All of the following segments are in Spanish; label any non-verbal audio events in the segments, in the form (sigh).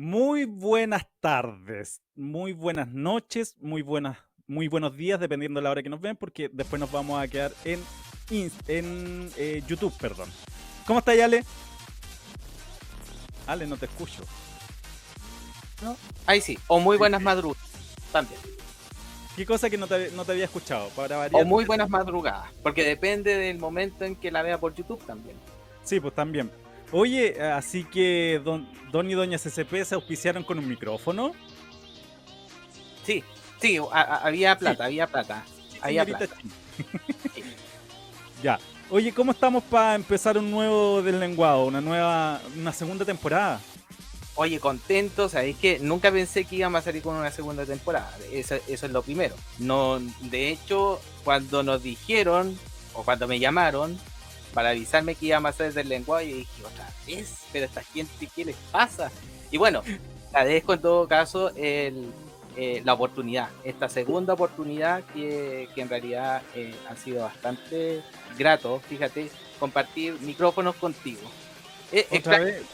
Muy buenas tardes, muy buenas noches, muy buenas, muy buenos días, dependiendo de la hora que nos ven, porque después nos vamos a quedar en, en eh, YouTube, perdón. ¿Cómo está Ale? Ale, no te escucho. ¿No? Ahí sí, o muy buenas madrugadas también. ¿Qué cosa que no te, había escuchado? Para o muy buenas madrugadas, porque depende del momento en que la vea por YouTube también. Sí, pues también. Oye, así que don, don y doña CCP se auspiciaron con un micrófono. Sí, sí, había plata, había plata. había plata. (laughs) ya. Oye, ¿cómo estamos para empezar un nuevo deslenguado, una nueva, una segunda temporada? Oye, contento, sabéis que nunca pensé que íbamos a salir con una segunda temporada. Eso, eso es lo primero. No, de hecho, cuando nos dijeron, o cuando me llamaron, para avisarme que iba a hacer del lenguaje y dije, otra vez, pero esta gente, ¿qué les pasa? Y bueno, agradezco en todo caso el, eh, la oportunidad, esta segunda oportunidad que, que en realidad eh, ha sido bastante grato, fíjate, compartir micrófonos contigo. Eh,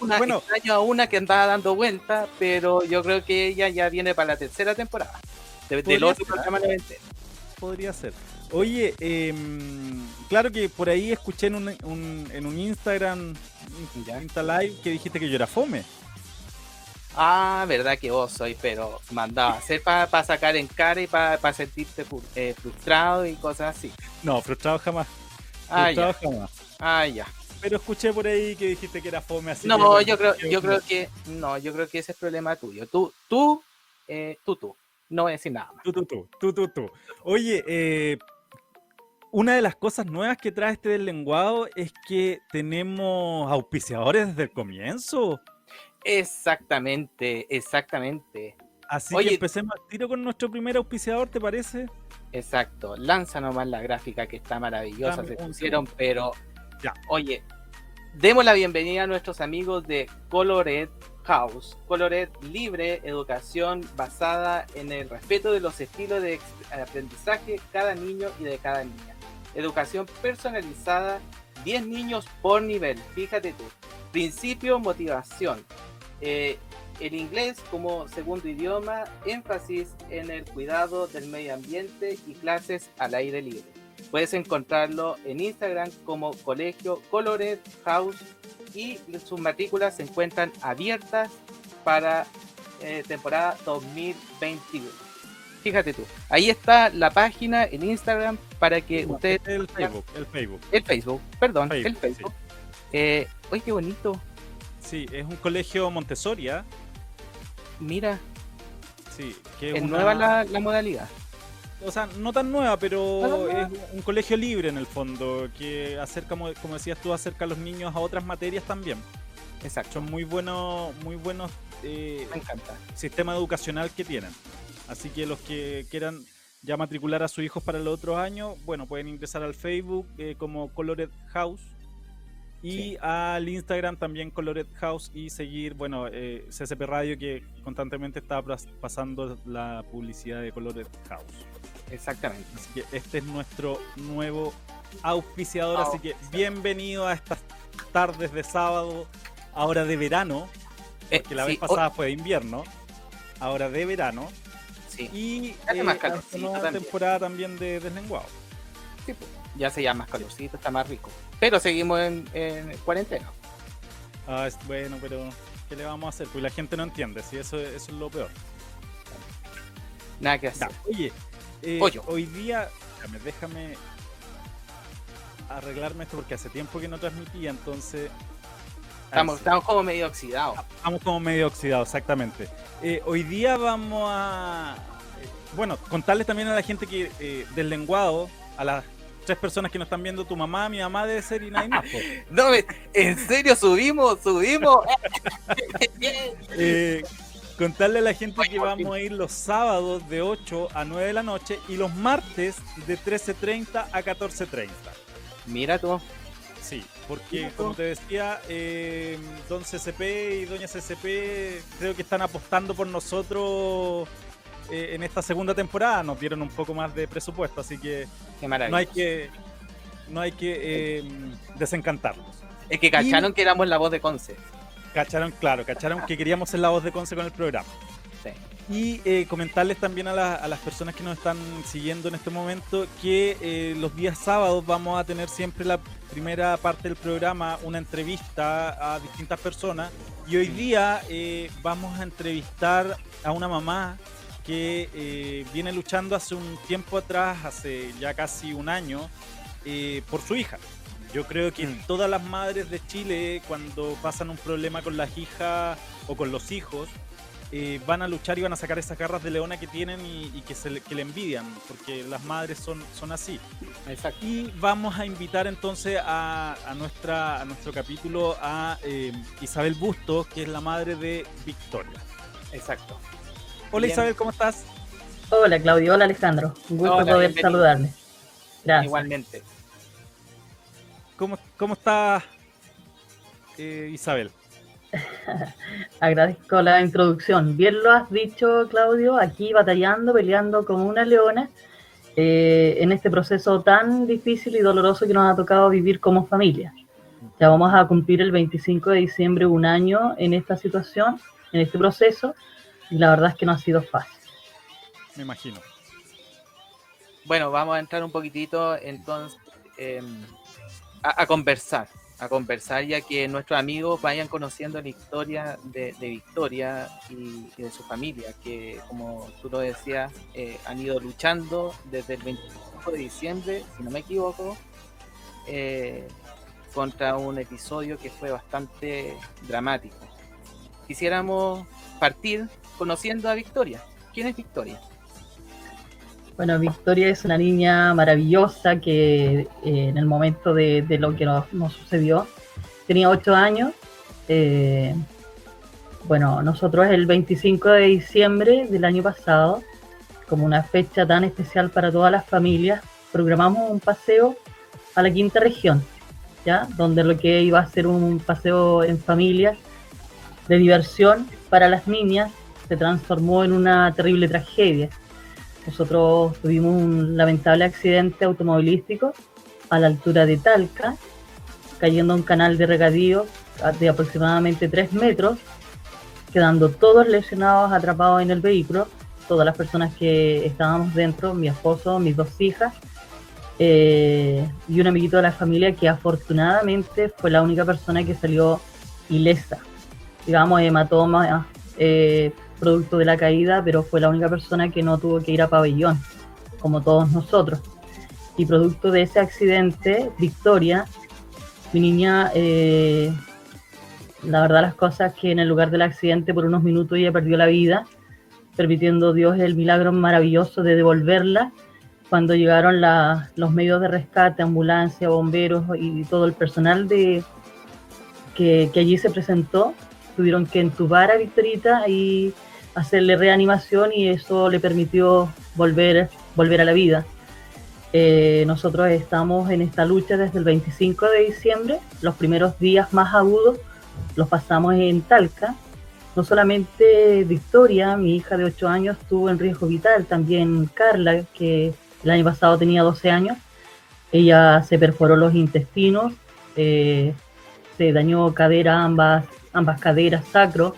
una, bueno, extraño a una que andaba dando vuelta, pero yo creo que ella ya viene para la tercera temporada. del otro programa Podría ser. Oye, em, claro que por ahí escuché en un, en un Instagram, Insta Live, que dijiste que yo era fome. Ah, verdad que vos soy, pero mandaba hacer para sacar en cara y para sentirte eh, frustrado y cosas así. No, frustrado jamás. Ah, frustrado jamás. Ah, ya. Pero escuché por ahí que dijiste que era fome así. No, yo creo, yo creo que, no, yo creo que ese es problema tuyo. Tú, tú, eh, tú, tú. No voy a decir nada más. Tú, tú, tú, tú, tú, tú. Oye, eh, una de las cosas nuevas que trae este del lenguado es que tenemos auspiciadores desde el comienzo. Exactamente, exactamente. Así que empecemos al tiro con nuestro primer auspiciador, ¿te parece? Exacto, lanza nomás la gráfica que está maravillosa, se pusieron, pero ya. Oye, demos la bienvenida a nuestros amigos de Colored House. Colored libre, educación basada en el respeto de los estilos de aprendizaje de cada niño y de cada niña educación personalizada, 10 niños por nivel, fíjate tú. Principio, motivación. Eh, el inglés como segundo idioma, énfasis en el cuidado del medio ambiente y clases al aire libre. Puedes encontrarlo en Instagram como Colegio Colored House y sus matrículas se encuentran abiertas para eh, temporada 2021. Fíjate tú, ahí está la página en Instagram para que ustedes... El Facebook, el Facebook. El Facebook, perdón, el Facebook. Eh, uy, qué bonito. Sí, es un colegio Montessori. ¿ah? Mira. Sí, que es, nueva la, modalidad. O sea, no tan nueva, pero es un colegio libre en el fondo, que acerca, como, decías tú, acerca a los niños a otras materias también. Exacto. Son muy buenos, muy buenos eh, Me encanta. sistema educacional que tienen. Así que los que quieran ya matricular a sus hijos para el otro año, bueno, pueden ingresar al Facebook eh, como Colored House y al Instagram también Colored House y seguir, bueno, eh, CCP Radio que constantemente está pasando la publicidad de Colored House. Exactamente. Así que este es nuestro nuevo auspiciador, así que bienvenido a estas tardes de sábado, ahora de verano, eh, porque la vez pasada fue de invierno, ahora de verano. Y hace más eh, una temporada también de deslenguado. Sí, pues, ya se llama más calorcito, está más rico. Pero seguimos en, cuarentena. Ah, bueno, pero ¿qué le vamos a hacer? Pues la gente no entiende, si eso, eso es lo peor. Nada que hacer. oye, eh, hoy día, déjame, déjame arreglarme esto porque hace tiempo que no transmitía, entonces Estamos, estamos, como medio oxidados. Estamos como medio oxidados, exactamente. Eh, hoy día vamos a. Eh, bueno, contarles también a la gente que eh, del lenguado, a las tres personas que nos están viendo, tu mamá, mi mamá debe ser y nadie más. no, en serio, subimos, subimos. (laughs) (laughs) contarle a la gente que vamos a ir los sábados de 8 a 9 de la noche y los martes de 13.30 a 14.30. Mira tú. Sí, porque como te decía, eh, Don CCP y Doña CCP creo que están apostando por nosotros eh, en esta segunda temporada. Nos dieron un poco más de presupuesto, así que no hay que no hay que eh, desencantarlos. Es que cacharon que éramos la voz de Conce. Cacharon, claro, cacharon que queríamos ser la voz de Conce con el programa. Y eh, comentarles también a, a, las personas que nos están siguiendo en este momento que eh, los días sábados vamos a tener siempre la primera parte del programa, una entrevista a distintas personas. Y hoy día eh, vamos a entrevistar a una mamá que viene luchando hace un tiempo atrás, hace ya casi un año, por su hija. Yo creo que mm. todas las madres de Chile, cuando pasan un problema con las hijas o con los hijos, eh, van a luchar y van a sacar esas garras de leona que tienen y, que, se le, que le envidian, porque las madres son, son así. Exacto. Y vamos a invitar entonces a, nuestra, a nuestro capítulo a eh, Isabel Bustos, que es la madre de Victoria. Exacto. Hola Isabel, ¿cómo estás? Hola Claudio, hola Alejandro. Un gusto poder saludarle. Gracias. Igualmente. ¿Cómo, cómo está eh, Isabel? (laughs) Agradezco la introducción. Bien lo has dicho, Claudio, aquí batallando, peleando como una leona eh, en este proceso tan difícil y doloroso que nos ha tocado vivir como familia. Ya vamos a cumplir el 25 de diciembre un año en esta situación, en este proceso, y la verdad es que no ha sido fácil. Me imagino. Bueno, vamos a entrar un poquitito entonces em, a conversar a conversar ya que nuestros amigos vayan conociendo la historia de, Victoria y, de su familia, que como tú lo decías, eh, han ido luchando desde el 25 de diciembre, si no me equivoco, eh, contra un episodio que fue bastante dramático. Quisiéramos partir conociendo a Victoria. ¿Quién es Victoria? Bueno, Victoria es una niña maravillosa que eh, en el momento de, lo que nos, sucedió tenía ocho años. Eh, bueno, nosotros el 25 de diciembre del año pasado, como una fecha tan especial para todas las familias, programamos un paseo a la quinta región, ¿ya? donde lo que iba a ser un paseo en familias de diversión para las niñas se transformó en una terrible tragedia nosotros tuvimos un lamentable accidente automovilístico a la altura de Talca, cayendo a un canal de regadío de aproximadamente 3 metros, quedando todos lesionados, atrapados en el vehículo, todas las personas que estábamos dentro, mi esposo, mis dos hijas eh, y un amiguito de la familia que afortunadamente fue la única persona que salió ilesa. Digamos, hematoma, eh, producto de la caída, pero fue la única persona que no tuvo que ir a pabellón, como todos nosotros. Y producto de ese accidente, Victoria, mi niña, eh, la verdad las cosas que en el lugar del accidente por unos minutos ella perdió la vida, permitiendo Dios el milagro maravilloso de devolverla cuando llegaron los medios de rescate, ambulancia, bomberos y todo el personal de, que, que allí se presentó, tuvieron que entubar a Victorita y hacerle reanimación y eso le permitió volver, volver a la vida. Eh, nosotros estamos en esta lucha desde el 25 de diciembre. Los primeros días más agudos los pasamos en Talca. No solamente Victoria, mi hija de 8 años, estuvo en riesgo vital, también Carla, que el año pasado tenía 12 años. Ella se perforó los intestinos, eh, se dañó cadera, ambas, ambas caderas, sacro,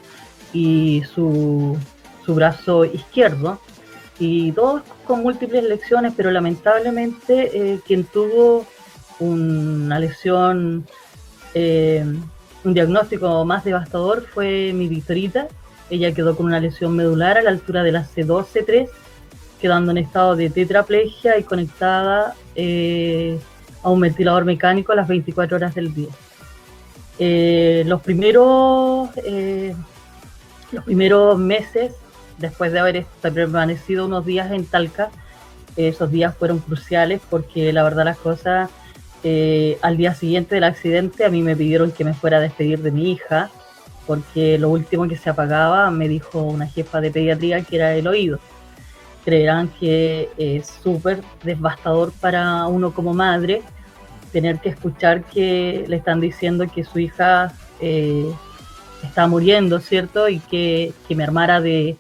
y su, su brazo izquierdo, y todos con múltiples lesiones, pero lamentablemente eh, quien tuvo una lesión eh, un diagnóstico más devastador fue mi Victorita. Ella quedó con una lesión medular a la altura de la C2, C3, quedando en estado de tetraplegia y conectada eh, a un ventilador mecánico a las 24 horas del día. Eh, los primeros eh, los primeros meses después de haber permanecido unos días en Talca esos días fueron cruciales porque la verdad las cosas eh, al día siguiente del accidente a mí me pidieron que me fuera a despedir de mi hija porque lo último que se apagaba me dijo una jefa de pediatría que era el oído. Creerán que es súper devastador para uno como madre tener que escuchar que le están diciendo que su hija eh, está muriendo, ¿cierto? Y que, me armara de,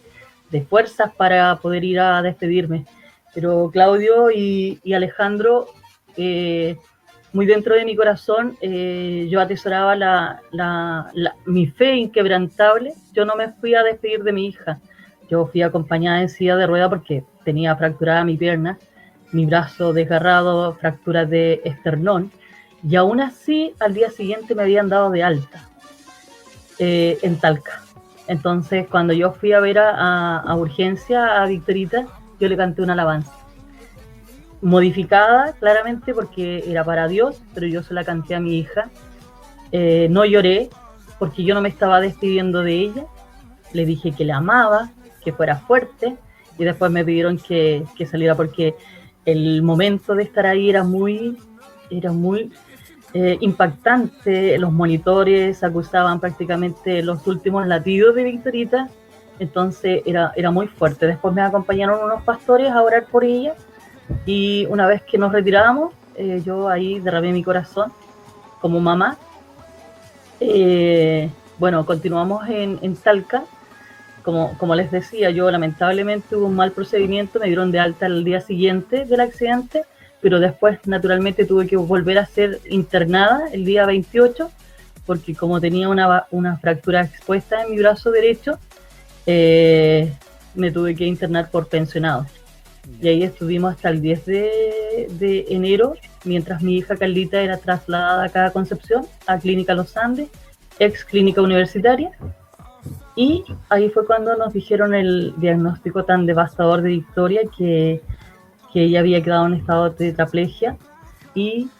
fuerzas para poder ir a despedirme. Pero Claudio y, Alejandro, eh, muy dentro de mi corazón, eh, yo atesoraba la, mi fe inquebrantable. Yo no me fui a despedir de mi hija. Yo fui acompañada en silla de rueda porque tenía fracturada mi pierna mi brazo desgarrado, fracturas de esternón, y aún así al día siguiente me habían dado de alta eh, en Talca. Entonces, cuando yo fui a ver a, urgencia a Victorita, yo le canté una alabanza. Modificada, claramente, porque era para Dios, pero yo se la canté a mi hija. Eh, no lloré, porque yo no me estaba despidiendo de ella. Le dije que la amaba, que fuera fuerte, y después me pidieron que, que saliera porque el momento de estar ahí era muy, era muy eh, impactante. Los monitores acusaban prácticamente los últimos latidos de Victorita, entonces era, era muy fuerte. Después me acompañaron unos pastores a orar por ella y una vez que nos retiramos, eh, yo ahí derramé mi corazón como mamá. Eh, bueno, continuamos en, en Talca como, les decía, yo lamentablemente hubo un mal procedimiento, me dieron de alta el día siguiente del accidente, pero después naturalmente tuve que volver a ser internada el día 28, porque como tenía una, una fractura expuesta en mi brazo derecho, eh, me tuve que internar por pensionado. Y ahí estuvimos hasta el 10 de, de, enero, mientras mi hija Carlita era trasladada acá a Concepción, a Clínica Los Andes, ex clínica universitaria, y ahí fue cuando nos dijeron el diagnóstico tan devastador de Victoria que, que ella había quedado en estado de tetraplegia y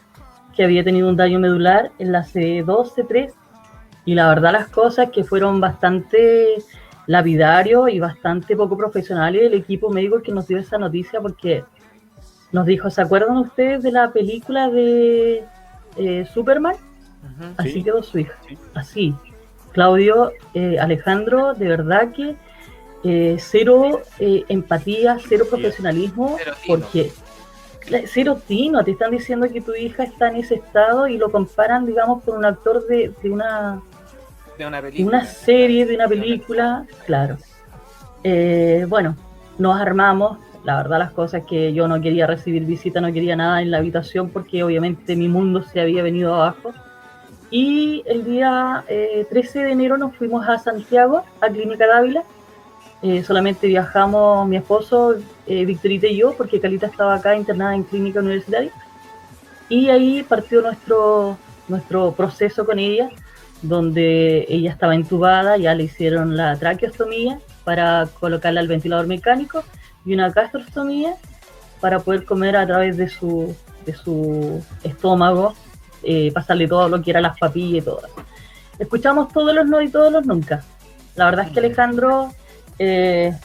que había tenido un daño medular en la C2, C3 y la verdad las cosas que fueron bastante lapidarios y bastante poco profesionales el equipo médico que nos dio esa noticia porque nos dijo, ¿se acuerdan ustedes de la película de eh, Superman? Así quedó su hija, así, Claudio, eh, Alejandro, de verdad que eh, cero eh, empatía, cero profesionalismo, porque cero tino, te están diciendo que tu hija está en ese estado y lo comparan, digamos, con un actor de, una de una, una serie, de una película, claro. bueno, nos armamos, la verdad las cosas que yo no quería recibir visita, no quería nada en la habitación porque obviamente mi mundo se había venido abajo y el día 13 eh, de enero nos fuimos a Santiago, a Clínica Dávila. Eh, solamente viajamos mi esposo, eh, Victorita y yo, porque Calita estaba acá internada en clínica universitaria. Y ahí partió nuestro, nuestro proceso con ella, donde ella estaba entubada, ya le hicieron la traqueostomía para colocarla al ventilador mecánico y una gastrostomía para poder comer a través de su, de su estómago eh, pasarle todo lo que era las papillas y todo. Escuchamos todos los no y todos los nunca. La verdad es que Alejandro eh,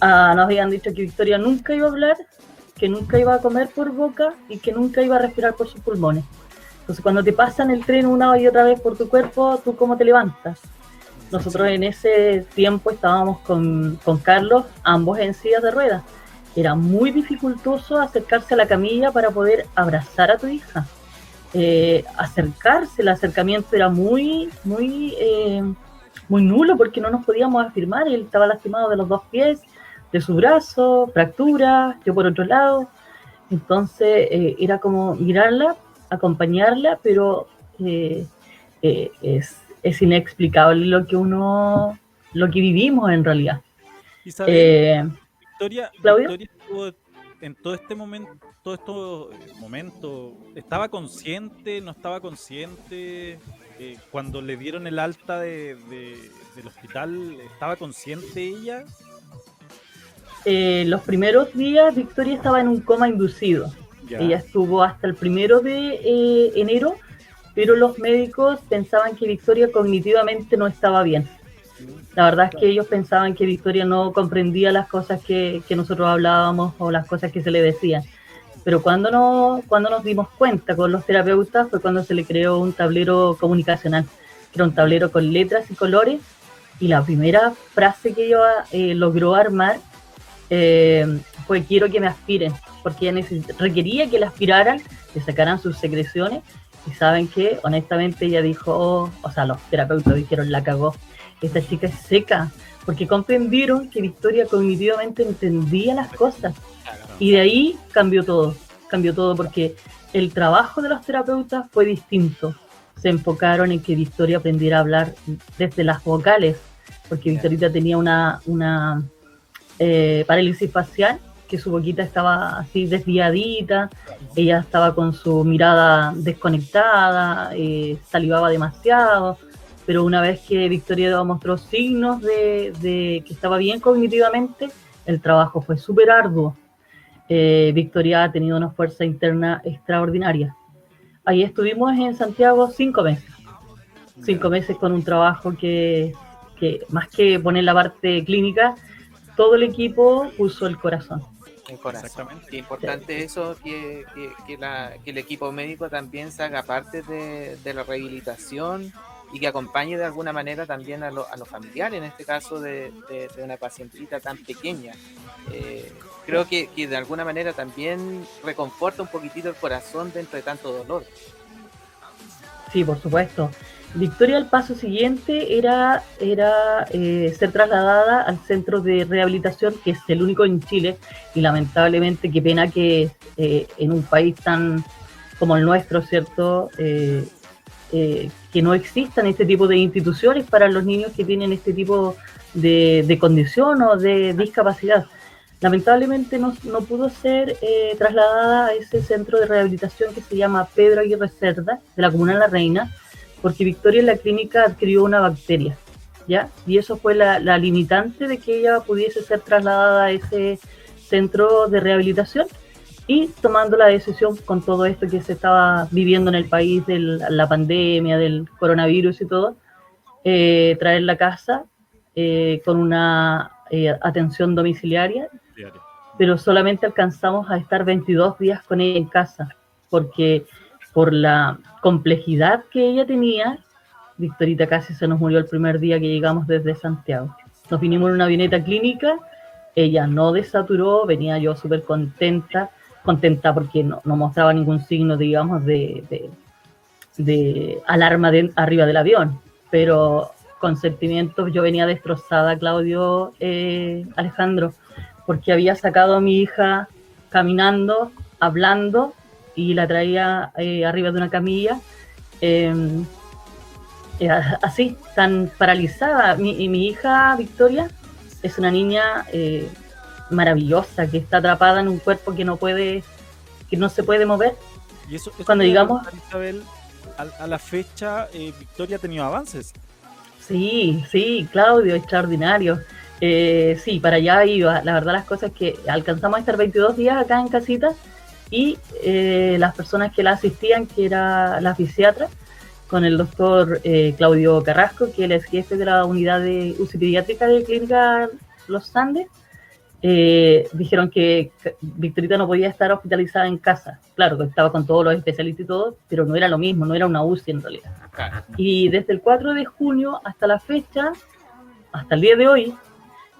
ah, nos habían dicho que Victoria nunca iba a hablar, que nunca iba a comer por boca y que nunca iba a respirar por sus pulmones. Entonces cuando te pasan el tren una y otra vez por tu cuerpo, ¿tú cómo te levantas? Nosotros en ese tiempo estábamos con, con Carlos, ambos en sillas de ruedas. Era muy dificultoso acercarse a la camilla para poder abrazar a tu hija eh, acercarse, el acercamiento era muy, muy, eh, muy nulo porque no nos podíamos afirmar, él estaba lastimado de los dos pies, de su brazo, fractura, yo por otro lado, entonces eh, era como mirarla, acompañarla, pero es, es, inexplicable lo que uno, lo que vivimos en realidad. Victoria, Victoria en todo este momento, todo este momento, ¿estaba consciente? ¿No estaba consciente? eh, cuando le dieron el alta de, del hospital, ¿estaba consciente ella? Eh, los primeros días Victoria estaba en un coma inducido. Ella estuvo hasta el primero de eh, enero, pero los médicos pensaban que Victoria cognitivamente no estaba bien. La verdad es que ellos pensaban que Victoria no comprendía las cosas que, que nosotros hablábamos o las cosas que se le decían. Pero cuando, no, cuando nos dimos cuenta con los terapeutas fue cuando se le creó un tablero comunicacional, que era un tablero con letras y colores. Y la primera frase que ella eh, logró armar eh, fue quiero que me aspiren, porque ella requería que la aspiraran, que sacaran sus secreciones. Y saben que, honestamente, ella dijo, o sea, los terapeutas dijeron, la cagó. Esta chica es seca, porque comprendieron que Victoria cognitivamente entendía las cosas. Y de ahí cambió todo, cambió todo porque el trabajo de los terapeutas fue distinto. Se enfocaron en que Victoria aprendiera a hablar desde las vocales, porque Victorita tenía una, una eh, parálisis facial, que su boquita estaba así desviadita, ella estaba con su mirada desconectada, eh, salivaba demasiado, pero una vez que Victoria mostró signos de, de que estaba bien cognitivamente, el trabajo fue súper arduo. Eh, Victoria ha tenido una fuerza interna extraordinaria. Ahí estuvimos en Santiago cinco meses, cinco meses con un trabajo que, que más que poner la parte clínica, todo el equipo puso el corazón. El corazón. Exactamente. importante eso, que, que, el equipo médico también se haga parte de, la rehabilitación y que acompañe de alguna manera también a, los familiares, en este caso de, una pacientita tan pequeña. Eh, creo que, que, de alguna manera también reconforta un poquitito el corazón dentro de tanto dolor. Sí, por supuesto. Victoria, el paso siguiente era, era eh, ser trasladada al centro de rehabilitación, que es el único en Chile, y lamentablemente qué pena que eh, en un país tan como el nuestro, ¿cierto? Eh, que no existan este tipo de instituciones para los niños que tienen este tipo de, condición o de discapacidad. Lamentablemente no, no pudo ser trasladada a ese centro de rehabilitación que se llama Pedro Aguirre Cerda, de la Comuna La Reina, porque Victoria en la clínica adquirió una bacteria, ¿ya? Y eso fue la, limitante de que ella pudiese ser trasladada a ese centro de rehabilitación y tomando la decisión con todo esto que se estaba viviendo en el país de la pandemia, del coronavirus y todo, eh, traer la casa eh, con una eh, atención domiciliaria, pero solamente alcanzamos a estar 22 días con ella en casa, porque por la complejidad que ella tenía, Victorita casi se nos murió el primer día que llegamos desde Santiago. Nos vinimos en una avioneta clínica, ella no desaturó, venía yo súper contenta, contenta porque no, no, mostraba ningún signo, digamos, de, de, alarma de, arriba del avión, pero con sentimientos yo venía destrozada, Claudio eh, Alejandro, porque había sacado a mi hija caminando, hablando, y la traía eh, arriba de una camilla, em, eh, así, tan paralizada. Mi, y mi hija Victoria es una niña maravillosa que está atrapada en un cuerpo que no puede, que no se puede mover. Y eso, cuando digamos, Isabel, a, la fecha Victoria ha tenido avances. Sí, sí, Claudio, extraordinario. sí, para allá iba. La verdad, las cosas que alcanzamos a estar 22 días acá en casita y eh, las personas que la asistían, que era la fisiatra, con el doctor eh, Claudio Carrasco, que él es jefe de la unidad de UCI pediátrica de Clínica Los Andes, eh, dijeron que Victorita no podía estar hospitalizada en casa. Claro, que estaba con todos los especialistas y todo, pero no era lo mismo, no era una UCI en realidad. Y desde el 4 de junio hasta la fecha, hasta el día de hoy,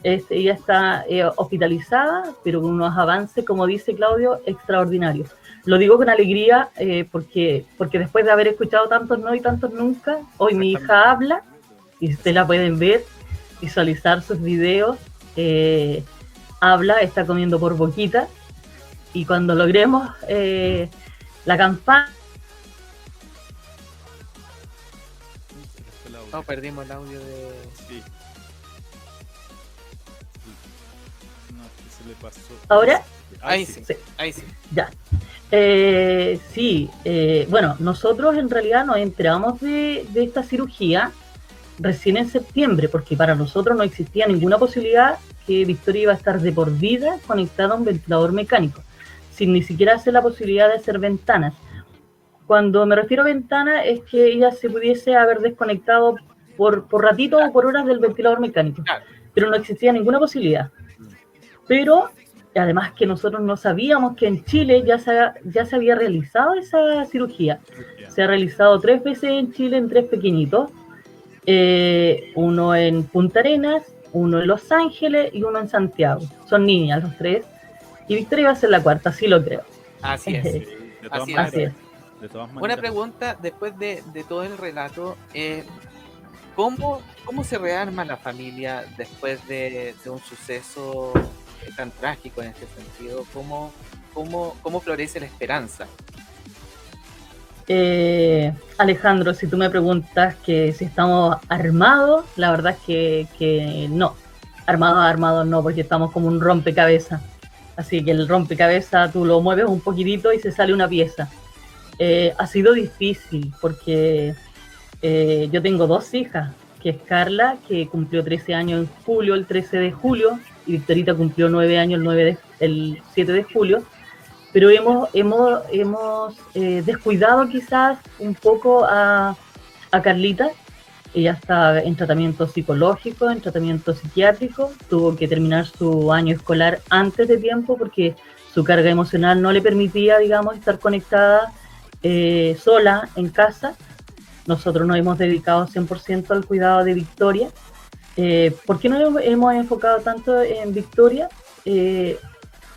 este, ella está eh, hospitalizada, pero con unos avances, como dice Claudio, extraordinarios. Lo digo con alegría eh, porque, porque después de haber escuchado tantos no y tantos nunca, hoy mi hija habla y ustedes la pueden ver, visualizar sus videos, eh, habla, está comiendo por boquita y cuando logremos la campaña... No, perdimos el audio de... ¿Ahora? Ahí sí, ahí sí. Ya. Eh, sí, eh, bueno, nosotros en realidad nos enteramos de, esta cirugía recién en septiembre, porque para nosotros no existía ninguna posibilidad que Victoria iba a estar de por vida conectada a un ventilador mecánico, sin ni siquiera hacer la posibilidad de hacer ventanas. Cuando me refiero a ventana es que ella se pudiese haber desconectado por, por ratito o por horas del ventilador mecánico, pero no existía ninguna posibilidad. Pero además que nosotros no sabíamos que en Chile ya se, ya se había realizado esa cirugía. Se ha realizado tres veces en Chile en tres pequeñitos, eh, uno en Punta Arenas, uno en Los Ángeles y uno en Santiago. Son niñas los tres. Y Victoria va a ser la cuarta, sí lo creo. Así es. (laughs) Así, es. Buena pregunta, después de, todo el relato, eh, ¿cómo, ¿cómo se rearma la familia después de, de un suceso tan trágico en este sentido? ¿Cómo, cómo, cómo florece la esperanza? Eh, Alejandro, si tú me preguntas que si estamos armados, la verdad es que, no. Armados, armados no, porque estamos como un rompecabezas. Así que el rompecabezas tú lo mueves un poquitito y se sale una pieza. Eh, ha sido difícil porque eh, yo tengo dos hijas, que es Carla, que cumplió 13 años en julio, el 13 de julio, y Victorita cumplió nueve años el, 9 el 7 de julio, pero hemos, hemos, hemos eh, descuidado quizás un poco a, a Carlita. Ella está en tratamiento psicológico, en tratamiento psiquiátrico, tuvo que terminar su año escolar antes de tiempo porque su carga emocional no le permitía, digamos, estar conectada eh, sola en casa. Nosotros nos hemos dedicado 100% al cuidado de Victoria eh, ¿Por qué no hemos enfocado tanto en Victoria?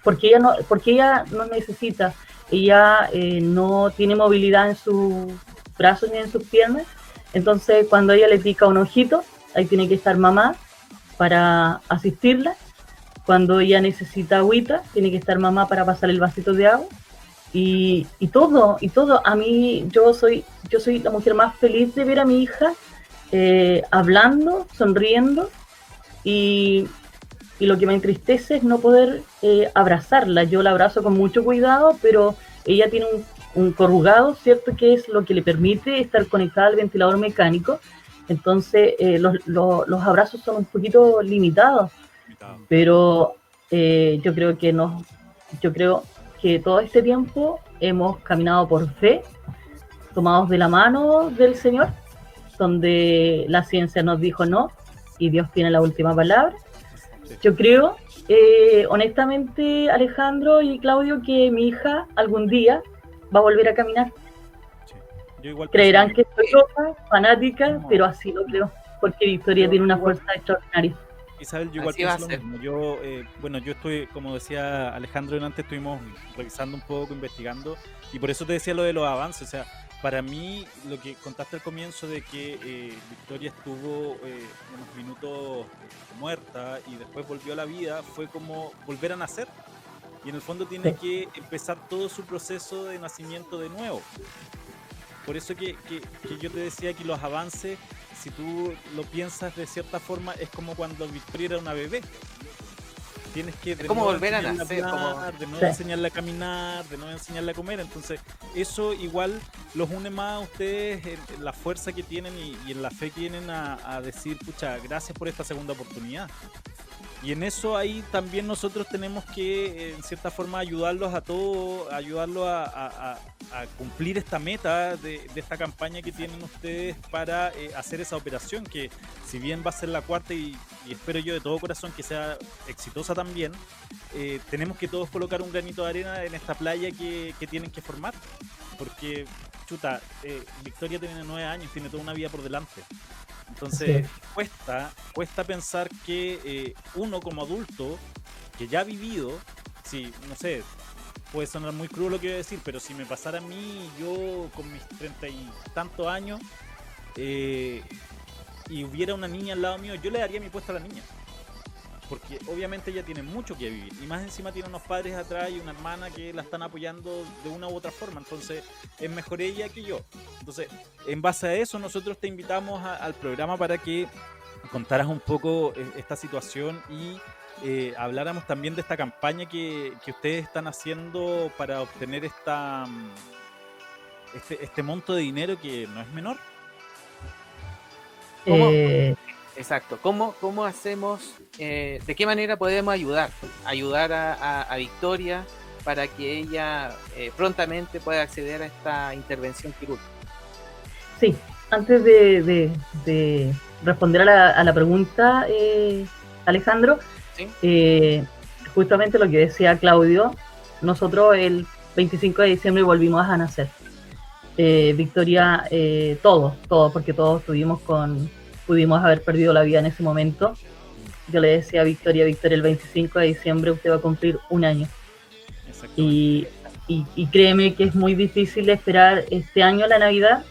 Porque, ella no, porque ella no necesita, ella eh, no tiene movilidad en sus brazos ni en sus piernas, entonces cuando ella le pica un ojito, ahí tiene que estar mamá para asistirla. Cuando ella necesita agüita, tiene que estar mamá para pasar el vasito de agua. Y, y, todo, y todo. A mí, yo soy, yo soy la mujer más feliz de ver a mi hija eh, hablando, sonriendo y, lo que me entristece es no poder eh, abrazarla. Yo la abrazo con mucho cuidado, pero ella tiene un, corrugado, ¿cierto? Que es lo que le permite estar conectada al ventilador mecánico. Entonces eh, los, los, abrazos son un poquito limitados, pero yo creo que no, yo creo que todo este tiempo hemos caminado por fe, tomados de la mano del Señor donde la ciencia nos dijo no y Dios tiene la última palabra. Yo creo, eh, honestamente, Alejandro y Claudio, que mi hija algún día va a volver a caminar. Creerán que soy loca, fanática, pero así lo creo, porque Victoria tiene una fuerza extraordinaria. Isabel, yo igual pienso Yo, eh, bueno, yo estoy, como decía Alejandro antes, estuvimos revisando un poco, investigando, y por eso te decía lo de los avances. O sea, para mí, lo que contaste al comienzo de que eh, Victoria estuvo eh, unos minutos muerta y después volvió a la vida, fue como volver a nacer. Y en el fondo tiene que empezar todo su proceso de nacimiento de nuevo. Por eso que, que, que yo te decía que los avances, si tú lo piensas de cierta forma, es como cuando Victoria era una bebé. Tienes que de como volver a nacer, de no enseñarle a caminar, de no enseñarle a comer, entonces eso igual los une más a ustedes en, la fuerza que tienen y, en la fe que tienen a, a decir, pucha, gracias por esta segunda oportunidad. Y en eso ahí también nosotros tenemos que, en cierta forma, ayudarlos a todos, ayudarlos a, cumplir esta meta de, esta campaña que tienen ustedes para eh, hacer esa operación, que si bien va a ser la cuarta y, espero yo de todo corazón que sea exitosa también, eh, tenemos que todos colocar un granito de arena en esta playa que, tienen que formar. Porque, chuta, eh, Victoria tiene nueve años, tiene toda una vida por delante. Entonces, cuesta, cuesta pensar que eh, uno como adulto, que ya ha vivido, si, no sé, puede sonar muy crudo lo que voy a decir, pero si me pasara a mí, yo con mis treinta y tantos años, eh, y hubiera una niña al lado mío, yo le daría mi puesto a la niña porque obviamente ella tiene mucho que vivir y más encima tiene unos padres atrás y una hermana que la están apoyando de una u otra forma, entonces es mejor ella que yo. Entonces, en base a eso nosotros te invitamos al programa para que contaras un poco eh, esta situación y eh, habláramos también de esta campaña que, ustedes están haciendo para obtener esta mm, este, este monto de dinero que no es menor. Eh, exacto. ¿Cómo, cómo hacemos, eh, de qué manera podemos ayudar? Ayudar a, Victoria para que ella prontamente pueda acceder a esta intervención quirúrgica. Sí, antes de, responder a la, a la pregunta, Alejandro, eh, justamente lo que decía Claudio, nosotros el 25 de diciembre volvimos a nacer. Eh, Victoria, eh, todos, todos, porque todos tuvimos con, pudimos haber perdido la vida en ese momento. Yo le decía a Victoria, Victoria, el 25 de diciembre usted va a cumplir un año. Y, y, créeme que es muy difícil esperar este año la Navidad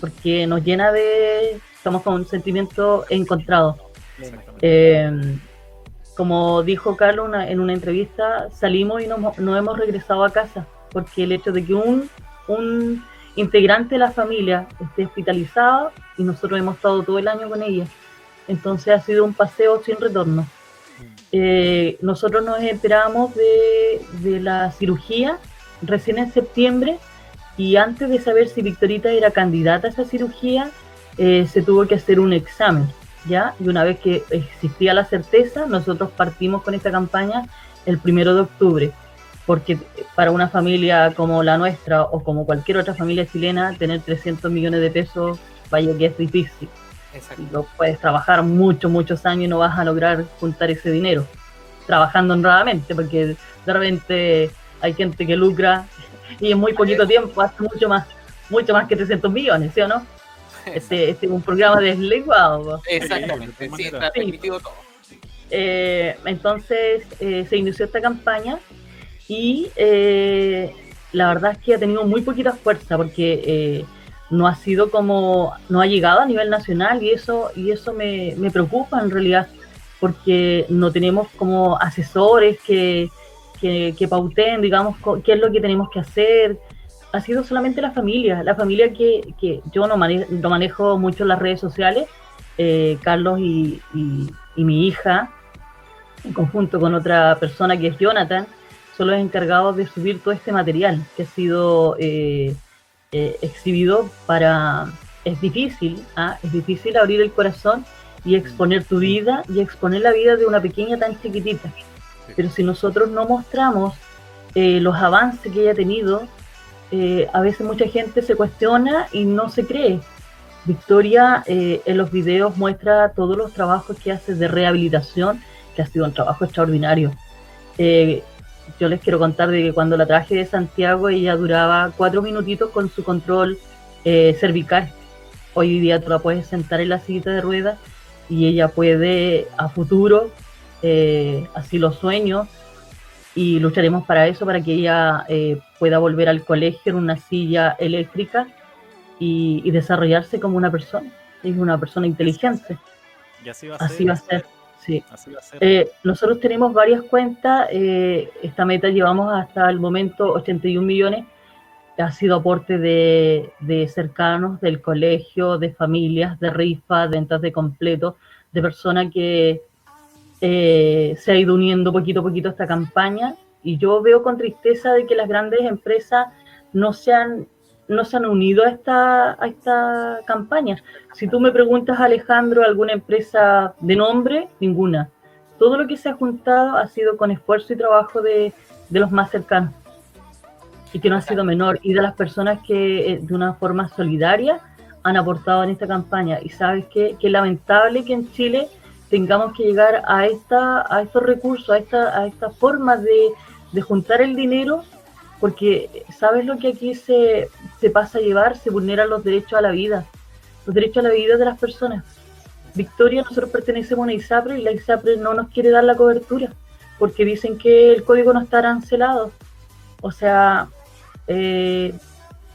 porque nos llena de, estamos con un sentimiento encontrado. Eh, como dijo Carlos en una entrevista, salimos y no, no, hemos regresado a casa, porque el hecho de que un, un integrante de la familia esté hospitalizado y nosotros hemos estado todo el año con ella, entonces ha sido un paseo sin retorno. Eh, nosotros nos enteramos de, de, la cirugía recién en septiembre y antes de saber si Victorita era candidata a esa cirugía, eh, se tuvo que hacer un examen ¿ya? Y una vez que existía la certeza, nosotros partimos con esta campaña el primero de octubre, porque para una familia como la nuestra o como cualquier otra familia chilena, tener 300 millones de pesos, vaya que es difícil. Exacto. puedes trabajar muchos, muchos años y no vas a lograr juntar ese dinero, trabajando honradamente, porque de repente hay gente que lucra y en muy poquito tiempo hace mucho más, mucho más que 300 millones, ¿sí o no? (laughs) Este, este, un programa deslenguado. Exactamente, sí, está permitido todo. Eh, entonces eh, se inició esta campaña y eh, la verdad es que ha tenido muy poquita fuerza porque no ha sido como, no ha llegado a nivel nacional y eso, y eso me, me preocupa en realidad porque no tenemos como asesores que, que, pauten, digamos, qué es lo que tenemos que hacer, ha sido solamente la familia, la familia que, que yo no manejo, no manejo mucho las redes sociales, eh, Carlos y, mi hija, en conjunto con otra persona que es Jonathan, son los encargados de subir todo este material que ha sido eh, eh, exhibido para... Es difícil, ¿ah? es difícil abrir el corazón y exponer tu vida y exponer la vida de una pequeña tan chiquitita. Pero si nosotros no mostramos los avances que ella ha tenido, eh, a veces mucha gente se cuestiona y no se cree. Victoria eh, en los videos muestra todos los trabajos que hace de rehabilitación, que ha sido un trabajo extraordinario. Eh, yo les quiero contar de que cuando la traje de Santiago ella duraba cuatro minutitos con su control cervical. Hoy día tú la puedes sentar en la silla de ruedas y ella puede a futuro, así lo sueño, y lucharemos para eso, para que ella eh, pueda volver al colegio en una silla eléctrica y, desarrollarse como una persona, es una persona inteligente. Y así va a ser. Sí. Eh, nosotros tenemos varias cuentas, eh, esta meta llevamos hasta el momento 81 millones, ha sido aporte de, de cercanos, del colegio, de familias, de rifas, ventas de completo, de personas que eh, se ha ido uniendo poquito a poquito esta campaña y yo veo con tristeza de que las grandes empresas no se han, no se han unido a esta, a esta campaña. Si tú me preguntas, Alejandro, alguna empresa de nombre, ninguna. Todo lo que se ha juntado ha sido con esfuerzo y trabajo de, de los más cercanos y que no ha sido menor, y de las personas que eh, de una forma solidaria han aportado en esta campaña. Y sabes que, que lamentable que en Chile tengamos que llegar a, esta, a estos recursos, a esta, a esta forma de, de juntar el dinero, porque ¿sabes lo que aquí se, se pasa a llevar? Se vulneran los derechos a la vida, los derechos a la vida de las personas. Victoria, nosotros pertenecemos a una ISAPRE y la ISAPRE no nos quiere dar la cobertura porque dicen que el código no está arancelado. O sea... Eh,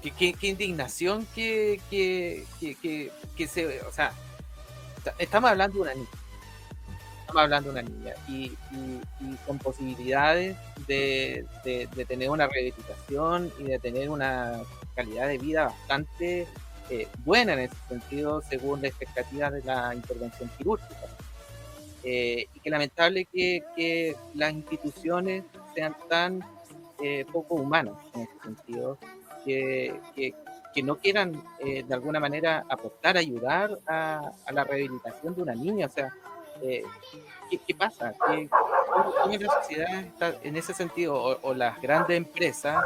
¿Qué, qué, indignación que, que, que, que, se... O sea, estamos hablando de una estamos hablando de una niña y, con posibilidades de, tener una rehabilitación y de tener una calidad de vida bastante eh, buena en ese sentido según la expectativa de la intervención quirúrgica. y que lamentable que, que, las instituciones sean tan poco humanas en ese sentido, que, que, que no quieran de alguna manera aportar, ayudar a, a, la rehabilitación de una niña. O sea, ¿qué, ¿qué, pasa? ¿Qué, ¿Cómo la sociedad está en ese sentido? O, las grandes empresas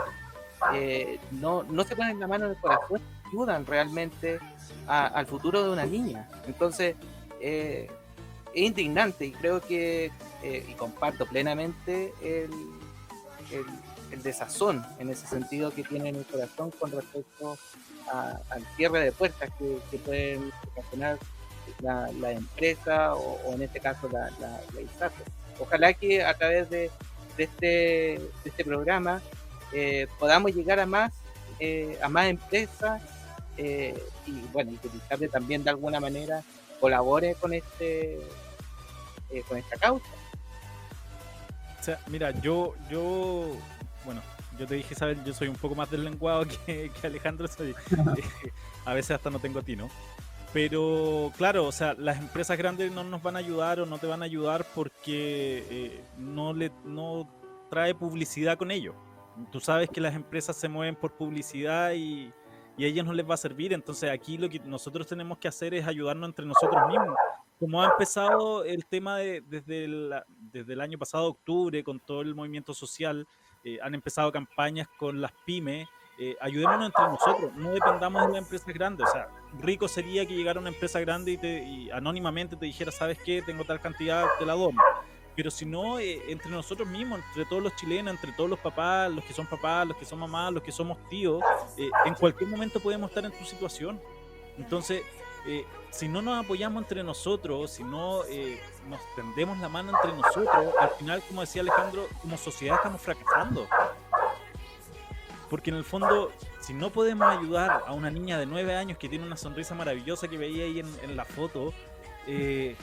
eh, no, no se ponen la mano en el corazón, ayudan realmente al futuro de una niña. Entonces, eh, es indignante y creo que, eh, y comparto plenamente el, el, desazón en ese sentido que tiene en el corazón con respecto al cierre de puertas que pueden ocasionar la, la empresa o, o, en este caso la, la, la. Ojalá que a través de, de, este, de este programa eh, podamos llegar a más, eh, a más empresas eh, y bueno, y también de alguna manera colabore con este con esta causa. O sea, mira, yo, yo, bueno, yo te dije, Isabel, yo soy un poco más del lenguado que, que Alejandro, soy, (laughs) a veces hasta no tengo tino. Pero claro, o sea, las empresas grandes no nos van a ayudar o no te van a ayudar porque eh, no le no trae publicidad con ello tú sabes que las empresas se mueven por publicidad y, y, a ellos no les va a servir. Entonces aquí lo que nosotros tenemos que hacer es ayudarnos entre nosotros mismos. Como ha empezado el tema de, desde, el, desde el año pasado, octubre, con todo el movimiento social, eh, han empezado campañas con las pymes. Eh, ayudémonos entre nosotros, no dependamos de las empresas grandes. O sea, rico sería que llegara una empresa grande y, te, y anónimamente te dijera, ¿sabes qué? Tengo tal cantidad, te la doy pero si no, eh, entre nosotros mismos, entre todos los chilenos, entre todos los papás, los que son papás, los que son mamás, los que somos tíos, eh, en cualquier momento podemos estar en tu situación. Entonces, eh, si no nos apoyamos entre nosotros, si no eh, nos tendemos la mano entre nosotros, al final, como decía Alejandro, como sociedad estamos fracasando. Porque en el fondo, si no podemos ayudar a una niña de 9 años que tiene una sonrisa maravillosa que veía ahí en, la foto, eh,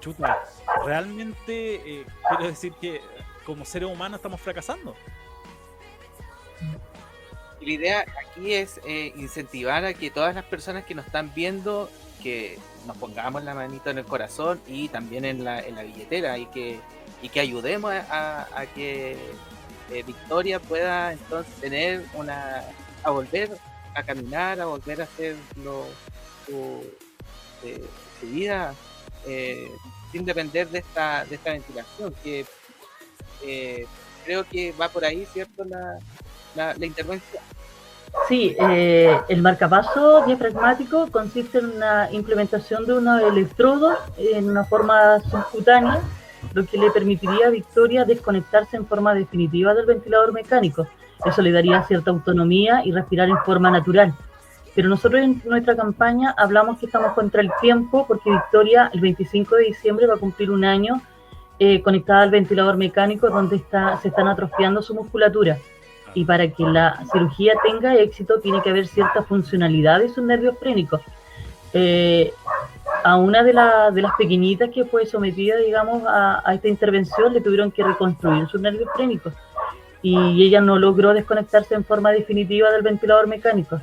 chuta, realmente eh, quiero decir que como seres humanos estamos fracasando. La idea aquí es eh, incentivar a que todas las personas que nos están viendo, que nos pongamos la manito en el corazón y también en la, en la billetera y que, y que ayudemos a que eh, Victoria pueda entonces tener una, a volver a caminar, a volver a hacer lo, su, eh, vida eh, sin depender de esta, de esta ventilación, que eh, creo que va por ahí, ¿cierto? La, la, la intervención. Sí, eh, el marcapaso diafragmático consiste en una implementación de unos electrodos en una forma subcutánea, lo que le permitiría a Victoria desconectarse en forma definitiva del ventilador mecánico. Eso le daría cierta autonomía y respirar en forma natural. Pero nosotros en nuestra campaña hablamos que estamos contra el tiempo porque Victoria el 25 de diciembre va a cumplir un año eh, conectada al ventilador mecánico donde está, se están atrofiando su musculatura. Y para que la cirugía tenga éxito tiene que haber cierta funcionalidad de sus nervios frénicos. Eh, a una de, la, de, las pequeñitas que fue sometida, digamos, a, esta intervención le tuvieron que reconstruir sus nervios frénicos y ella no logró desconectarse en forma definitiva del ventilador mecánico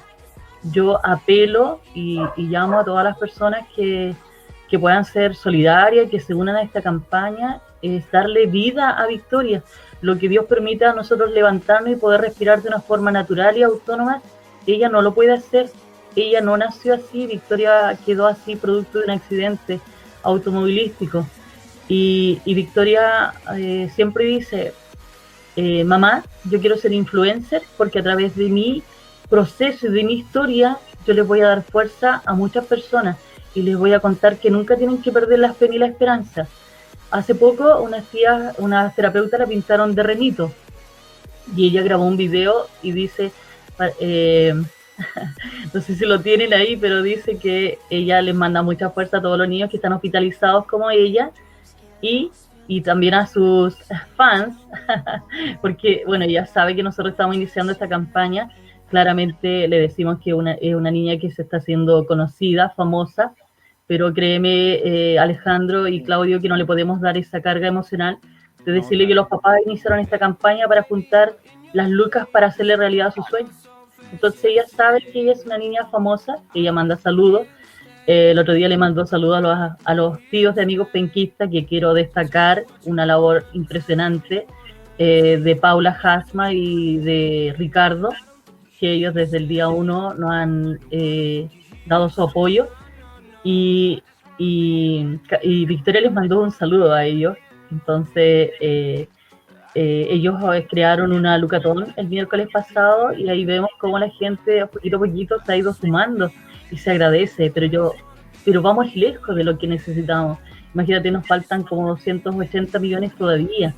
yo apelo y, y, llamo a todas las personas que, que, puedan ser solidarias, que se unan a esta campaña, es darle vida a Victoria. Lo que Dios permita a nosotros levantarnos y poder respirar de una forma natural y autónoma, ella no lo puede hacer. Ella no nació así, Victoria quedó así producto de un accidente automovilístico. Y, Victoria eh, siempre dice, eh, mamá, yo quiero ser influencer porque a través de mí proceso y de mi historia, yo les voy a dar fuerza a muchas personas y les voy a contar que nunca tienen que perder la fe ni la esperanza. Hace poco unas tías, una terapeuta la pintaron de renito y ella grabó un video y dice, eh, (laughs) no sé si lo tienen ahí, pero dice que ella les manda mucha fuerza a todos los niños que están hospitalizados como ella y, y también a sus fans, (laughs) porque bueno, ella sabe que nosotros estamos iniciando esta campaña claramente le decimos que una, es una niña que se está haciendo conocida, famosa, pero créeme, eh, Alejandro y Claudio, que no le podemos dar esa carga emocional de decirle que los papás iniciaron esta campaña para juntar las lucas para hacerle realidad su sueño. Entonces ella sabe que ella es una niña famosa, ella manda saludos, el otro día le mandó saludos a los, a los tíos de amigos penquistas que quiero destacar una labor impresionante de Paula Hasma y de Ricardo, que ellos desde el día uno nos han dado su apoyo. Y, y, Victoria les mandó un saludo a ellos. Entonces, eh, eh, ellos eh, crearon una Lucatón el miércoles pasado y ahí vemos cómo la gente poquito a poquito se ha ido sumando y se agradece, pero yo, pero vamos lejos de lo que necesitamos. Imagínate, nos faltan como 280 millones todavía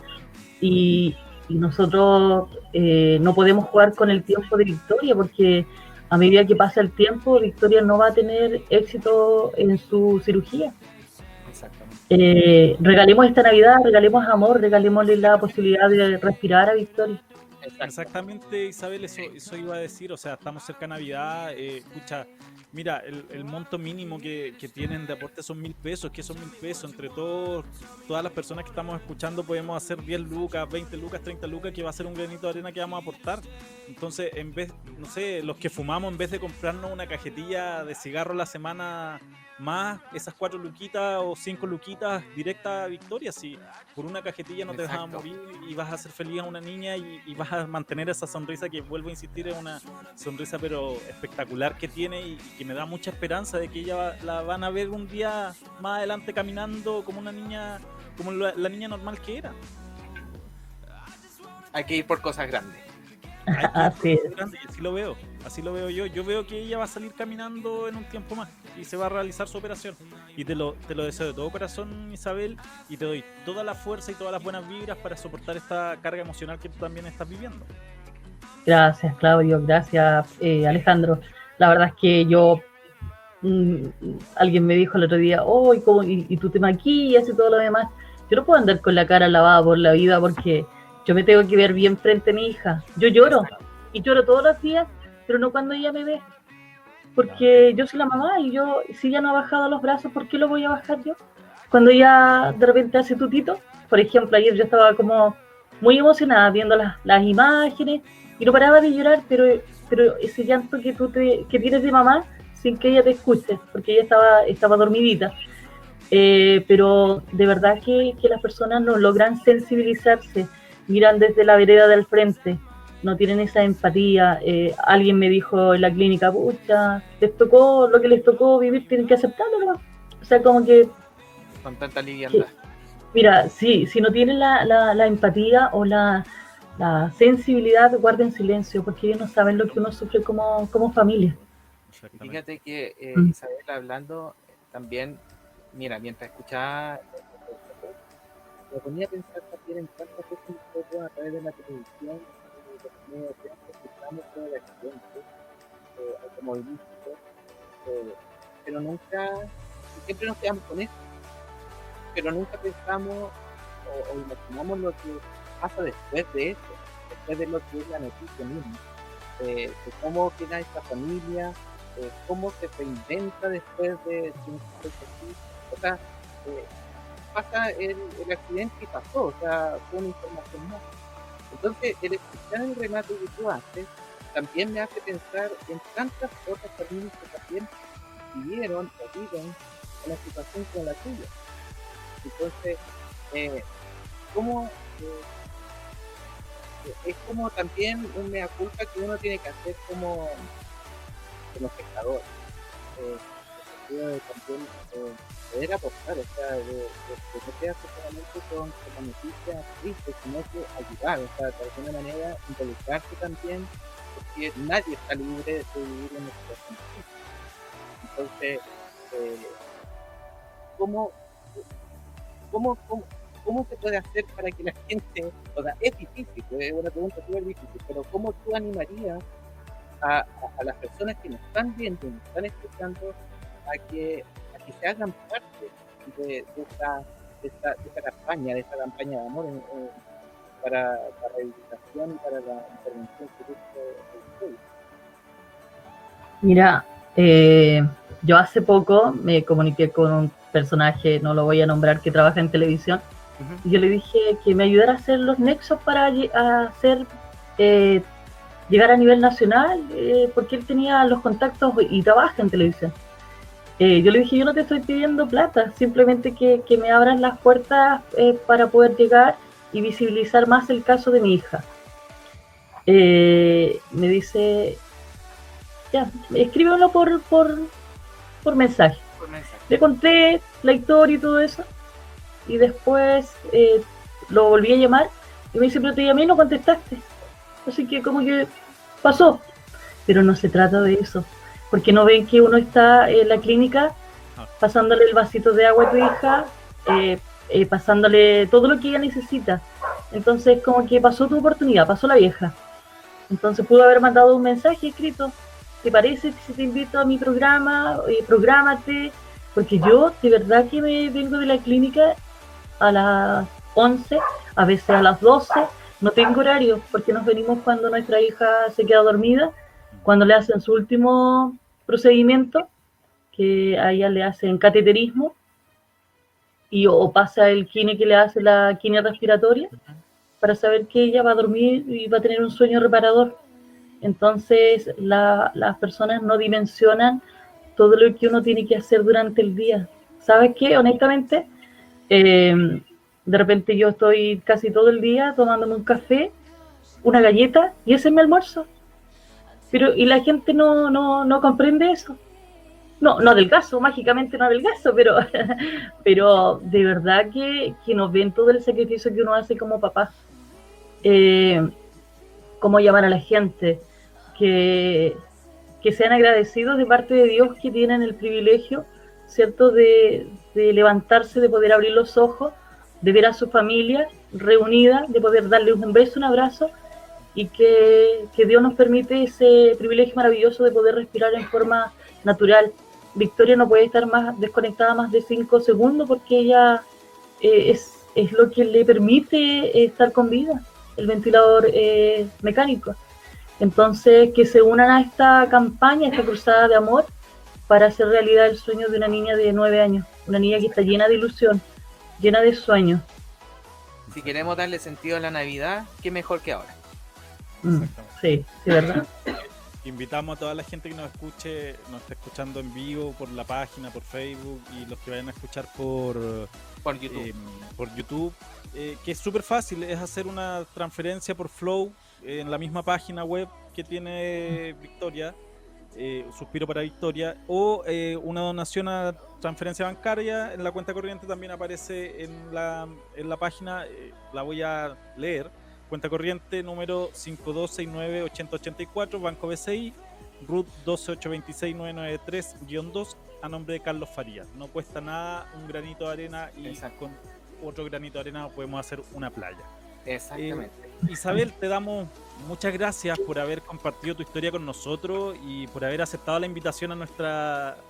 y, y nosotros no podemos jugar con el tiempo de victoria porque a medida que pasa el tiempo, Victoria no va a tener éxito en su cirugía. Eh, regalemos esta Navidad, regalemos amor, regalémosle la posibilidad de respirar a Victoria. Exactamente, Isabel, eso, eso iba a decir, o sea, estamos cerca de Navidad, eh, escucha, mira, el, monto mínimo que, tienen de aporte son mil pesos, que son mil pesos, entre todos, todas las personas que estamos escuchando podemos hacer 10 lucas, 20 lucas, 30 lucas, que va a ser un granito de arena que vamos a aportar. Entonces, en vez, no sé, los que fumamos, en vez de comprarnos una cajetilla de cigarro la semana más esas cuatro luquitas o cinco luquitas directa a Victoria. Si por una cajetilla no te vas a morir y vas a hacer feliz a una niña y, vas a mantener esa sonrisa que vuelvo a insistir es una sonrisa pero espectacular que tiene y, que me da mucha esperanza de que ella la van a ver un día más adelante caminando como una niña, como la niña normal que era. Hay que ir por cosas grandes. Así, así lo veo, así lo veo yo. Yo veo que ella va a salir caminando en un tiempo más y se va a realizar su operación. Y te lo, te lo deseo de todo corazón, Isabel, y te doy toda la fuerza y todas las buenas vibras para soportar esta carga emocional que tú también estás viviendo. Gracias, Claudio, gracias, eh, Alejandro. La verdad es que yo, mm, alguien me dijo el otro día, oh, ¿y, y, tú te maquillas y todo lo demás. Yo no puedo andar con la cara lavada por la vida porque yo me tengo que ver bien frente a mi hija. Yo lloro y lloro todos los días, pero no cuando ella me ve. Porque yo soy la mamá y yo, si ella no ha bajado los brazos, ¿por qué lo voy a bajar yo? Cuando ella de repente hace tutito, por ejemplo, ayer yo estaba como muy emocionada viendo las, las imágenes y no paraba de llorar, pero, pero ese llanto que tú te, que tienes de mamá sin que ella te escuche, porque ella estaba, estaba dormidita. Eh, pero de verdad que, que las personas no logran sensibilizarse miran desde la vereda del frente, no tienen esa empatía. Eh, alguien me dijo en la clínica, pucha, les tocó lo que les tocó vivir, tienen que aceptarlo. O sea, como que... Con tanta liviandad. Mira, sí, si no tienen la, la, empatía o la, la, sensibilidad, guarden silencio, porque ellos no saben lo que uno sufre como, como familia. Fíjate que eh, mm. Isabel hablando también, mira, mientras escuchaba me ponía a pensar también en cuántas veces nosotros a través de la televisión, escuchamos todo el accidente eh, automovilístico, eh, pero nunca, siempre nos quedamos con eso, pero nunca pensamos o, imaginamos lo que pasa después de eso, después de lo que es la noticia misma, eh, de cómo queda esta familia, eh, cómo se reinventa después de, un así, o sea, eh, pasa el, el, accidente y pasó, o sea, fue una información más. Entonces, el escuchar el relato que tú haces también me hace pensar en tantas otras familias que también vivieron o viven una situación como la tuya. Entonces, eh, ¿cómo, eh, es como también un mea culpa que uno tiene que hacer como, como espectador. Eh, de también eh, poder aportar, o sea, de, de, no quedarse solamente con, con la noticia triste, sino que ayudar, o sea, de alguna manera involucrarse también, porque nadie está libre de vivir en una situación Entonces, eh, ¿cómo, cómo, cómo, cómo se puede hacer para que la gente, o sea, es difícil, es una pregunta súper difícil, pero ¿cómo tú animarías a, a, a, las personas que nos están viendo, nos están escuchando, a que, a que se hagan parte de, de, esta, de, esta, de esta campaña, de esta campaña de amor para la rehabilitación y para la intervención del Mira, eh, yo hace poco me comuniqué con un personaje, no lo voy a nombrar, que trabaja en televisión, y yo le dije que me ayudara a hacer los nexos para hacer eh, llegar a nivel nacional, eh, porque él tenía los contactos y trabaja en televisión. Eh, yo le dije, yo no te estoy pidiendo plata, simplemente que, me abran las puertas eh, para poder llegar y visibilizar más el caso de mi hija. me dice, ya, escríbelo por, por, por mensaje. Le conté la historia y todo eso. Y después lo volví a llamar y me dice, pero te llamé y no contestaste. Así que como que pasó. Pero no se trata de eso. Porque no ven que uno está en la clínica ah. pasándole el vasito de agua a tu hija, eh, eh, pasándole todo lo que ella necesita. Entonces como que pasó tu oportunidad, pasó la vieja. Entonces pudo haber mandado un mensaje escrito. ¿Te parece que si te invito a mi programa? Eh, prográmate. Porque yo de verdad que me vengo de la clínica a las 11, a veces a las 12 no tengo horario porque nos venimos cuando nuestra hija se queda dormida, cuando le hacen su último procedimiento, que a ella le hacen cateterismo, y o pasa el kine que le hace la quine respiratoria, para saber que ella va a dormir y va a tener un sueño reparador. Entonces las personas no dimensionan todo lo que uno tiene que hacer durante el día. ¿Sabes qué? Honestamente, eh, de repente yo estoy casi todo el día tomándome un café, una galleta y ese es mi almuerzo. Pero, y la gente no, no, no comprende eso. No, no caso mágicamente no caso pero, (laughs) pero de verdad que, que nos ven todo el sacrificio que uno hace como papá. Eh, cómo llamar a la gente, que, que sean agradecidos de parte de Dios que tienen el privilegio, ¿cierto?, de, de levantarse, de poder abrir los ojos de ver a su familia reunida, de poder darle un beso, un abrazo y que, Dios nos permite ese privilegio maravilloso de poder respirar en forma natural. Victoria no puede estar más desconectada más de cinco segundos porque ella eh, es, es, lo que le permite estar con vida, el ventilador eh, mecánico. Entonces, que se unan a esta campaña, esta cruzada de amor, para hacer realidad el sueño de una niña de nueve años, una niña que está llena de ilusión, llena de sueños. Si queremos darle sentido a la Navidad, qué mejor que ahora. Mm, sí, sí, ¿verdad? (laughs) Invitamos a toda la gente que nos escuche, nos está escuchando en vivo por la página, por Facebook y los que vayan a escuchar por, por YouTube, eh, por YouTube eh, que es súper fácil, es hacer una transferencia por Flow en la misma página web que tiene Victoria eh, Suspiro para Victoria, o eh, una donación a transferencia bancaria en la cuenta corriente también aparece en la, en la página, eh, la voy a leer. Cuenta corriente número 5269-8084, Banco BCI, RUT 12826-993-2, a nombre de Carlos Farías. No cuesta nada un granito de arena y con otro granito de arena podemos hacer una playa. Exactamente. Isabel, te damos muchas gracias por haber compartido tu historia con nosotros y por haber aceptado la invitación a nuestro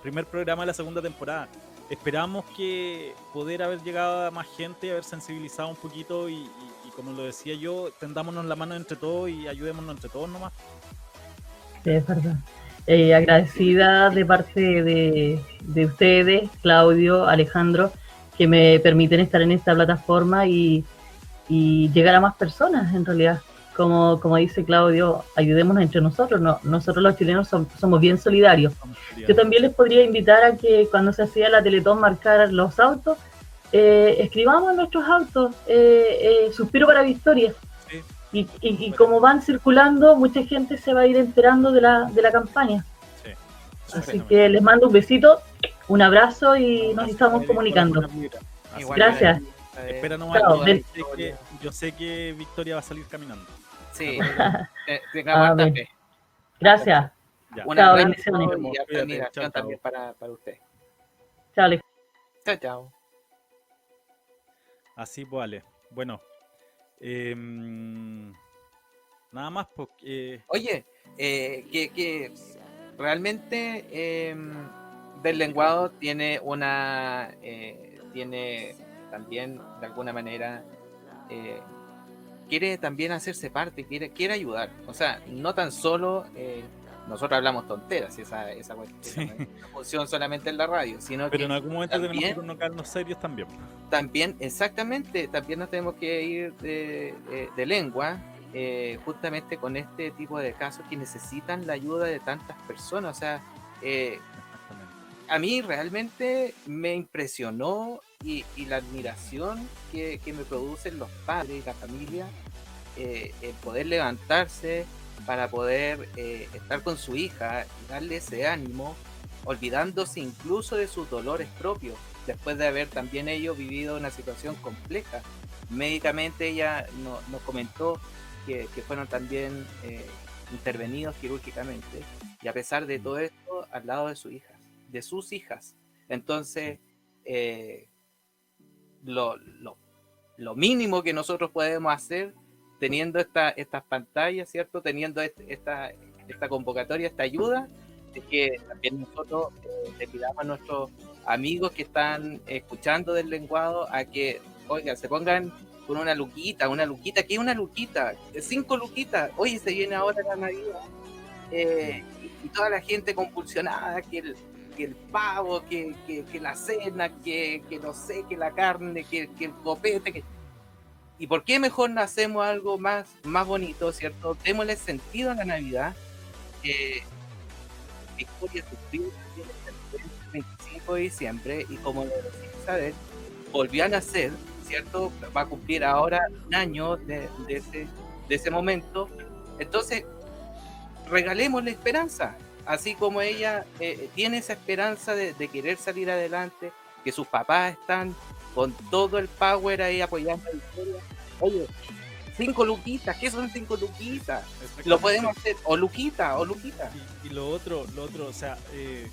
primer programa de la segunda temporada. Esperamos que poder haber llegado a más gente, haber sensibilizado un poquito y, como lo decía yo, tendámonos la mano entre todos y ayudémonos entre todos nomás. Sí, es verdad. Eh, agradecida de parte de, de ustedes, Claudio, Alejandro, que me permiten estar en esta plataforma y y llegar a más personas en realidad. Como, como dice Claudio, ayudémonos entre nosotros. No, nosotros los chilenos somos, bien solidarios. Yo también les podría invitar a que cuando se hacía la Teletón marcar los autos, eh, escribamos nuestros autos, eh, eh, suspiro para victoria. Y, y, como van circulando, mucha gente se va a ir enterando de la, de la campaña. Así que les mando un besito, un abrazo y nos estamos comunicando. Gracias. Espera nomás, yo, sé que, Victoria va a salir caminando. Sí, (laughs) eh, ah, Gracias. Una bendición y también para, para usted. Chao, Chao, chao. Así pues, vale. Bueno, em, nada más porque... Oye, eh, que, que, realmente eh, Del Lenguado tiene una... Eh, tiene también de alguna manera eh, quiere también hacerse parte, quiere, quiere ayudar. O sea, no tan solo eh, nosotros hablamos tonteras, esa, esa función solamente en la radio, sino Pero en algún momento tenemos que colocarnos serios también. También, exactamente, también nos tenemos que ir de, de lengua, eh, justamente con este tipo de casos que necesitan la ayuda de tantas personas. O sea, a mí realmente me impresionó y, la admiración que, me producen los padres y la familia, eh, el poder levantarse para poder eh, estar con su hija y darle ese ánimo, olvidándose incluso de sus dolores propios, después de haber también ellos vivido una situación compleja. Médicamente ella nos comentó que, fueron también eh, intervenidos quirúrgicamente y a pesar de todo esto, al lado de su hija de sus hijas. Entonces, eh, lo, mínimo que nosotros podemos hacer teniendo esta, estas pantallas, ¿cierto? Teniendo esta, esta convocatoria, esta ayuda, es que también nosotros eh, le pidamos a nuestros amigos que están escuchando del lenguado a que, oiga, se pongan con una luquita, una luquita, ¿qué es una luquita? Cinco luquitas, oye, se viene ahora la Navidad. Eh, y, toda la gente compulsionada, que el, que el pavo, que, la cena, que, no sé, que la carne, que, el copete. Que... ¿Y por qué mejor no hacemos algo más, más bonito, cierto? Démosle sentido a la Navidad. Victoria sufrió el 25 de diciembre y como lo decía saber, volvió a nacer, ¿cierto? Va a cumplir ahora un año de, ese, de ese momento. Entonces, regalemos la esperanza, así como ella eh, tiene esa esperanza de, querer salir adelante, que sus papás están con todo el power ahí apoyando la historia. Oye, cinco luquitas, ¿qué son cinco luquitas? Lo podemos hacer, o luquita, o luquita. Y, lo otro, lo otro, o sea, eh,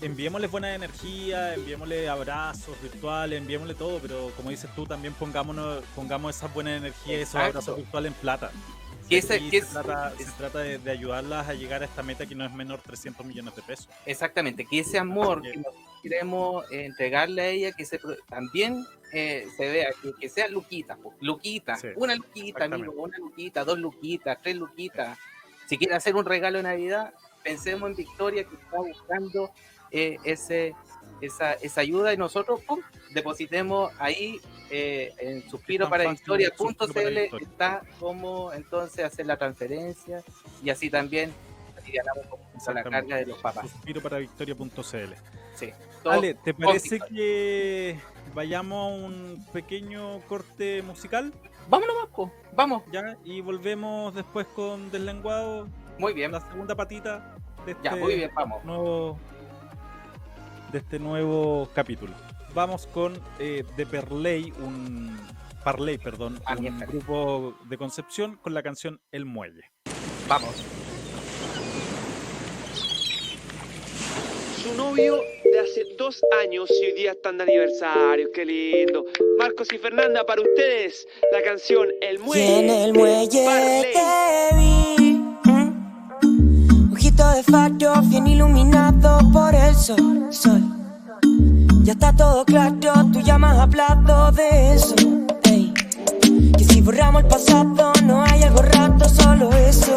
enviémosle buena energía, enviémosle abrazos virtuales, enviémosle todo, pero como dices tú, también pongámonos, pongamos esa buena energía, esos abrazos virtuales en plata se, trata, de, ayudarlas a llegar a esta meta que no es menor 300 millones de pesos. Exactamente, que ese amor que queremos entregarle a ella, que se, también eh, se vea, que, sea Luquita, Luquita, una Luquita, amigo, una Luquita, dos Luquitas, tres Luquitas. Si quiere hacer un regalo de Navidad, pensemos en Victoria que está buscando eh, ese, esa, esa ayuda y nosotros depositemos ahí eh, en suspiro para historia.cl está como entonces hacer la transferencia y así también aliviamos la carga de los papás. Suspiro para victoria.cl. Sí. Ale, ¿te parece que vayamos a un pequeño corte musical? Vámonos, Vasco. Vamos. Ya, y volvemos después con Deslenguado. Muy bien. La segunda patita de ya, muy bien, vamos. Nuevo, de este nuevo capítulo vamos con eh, The Perley, un Parley, perdón, ah, un grupo de Concepción con la canción El Muelle. Vamos. Su novio de hace dos años y hoy día están de aniversario, qué lindo. Marcos y Fernanda, para ustedes, la canción El Muelle. en el muelle te vi. Ojito de faro, bien iluminado por el sol. sol. Ya está todo claro, tú ya me has hablado de eso. Que si borramos el pasado, no hay algo rato, solo eso.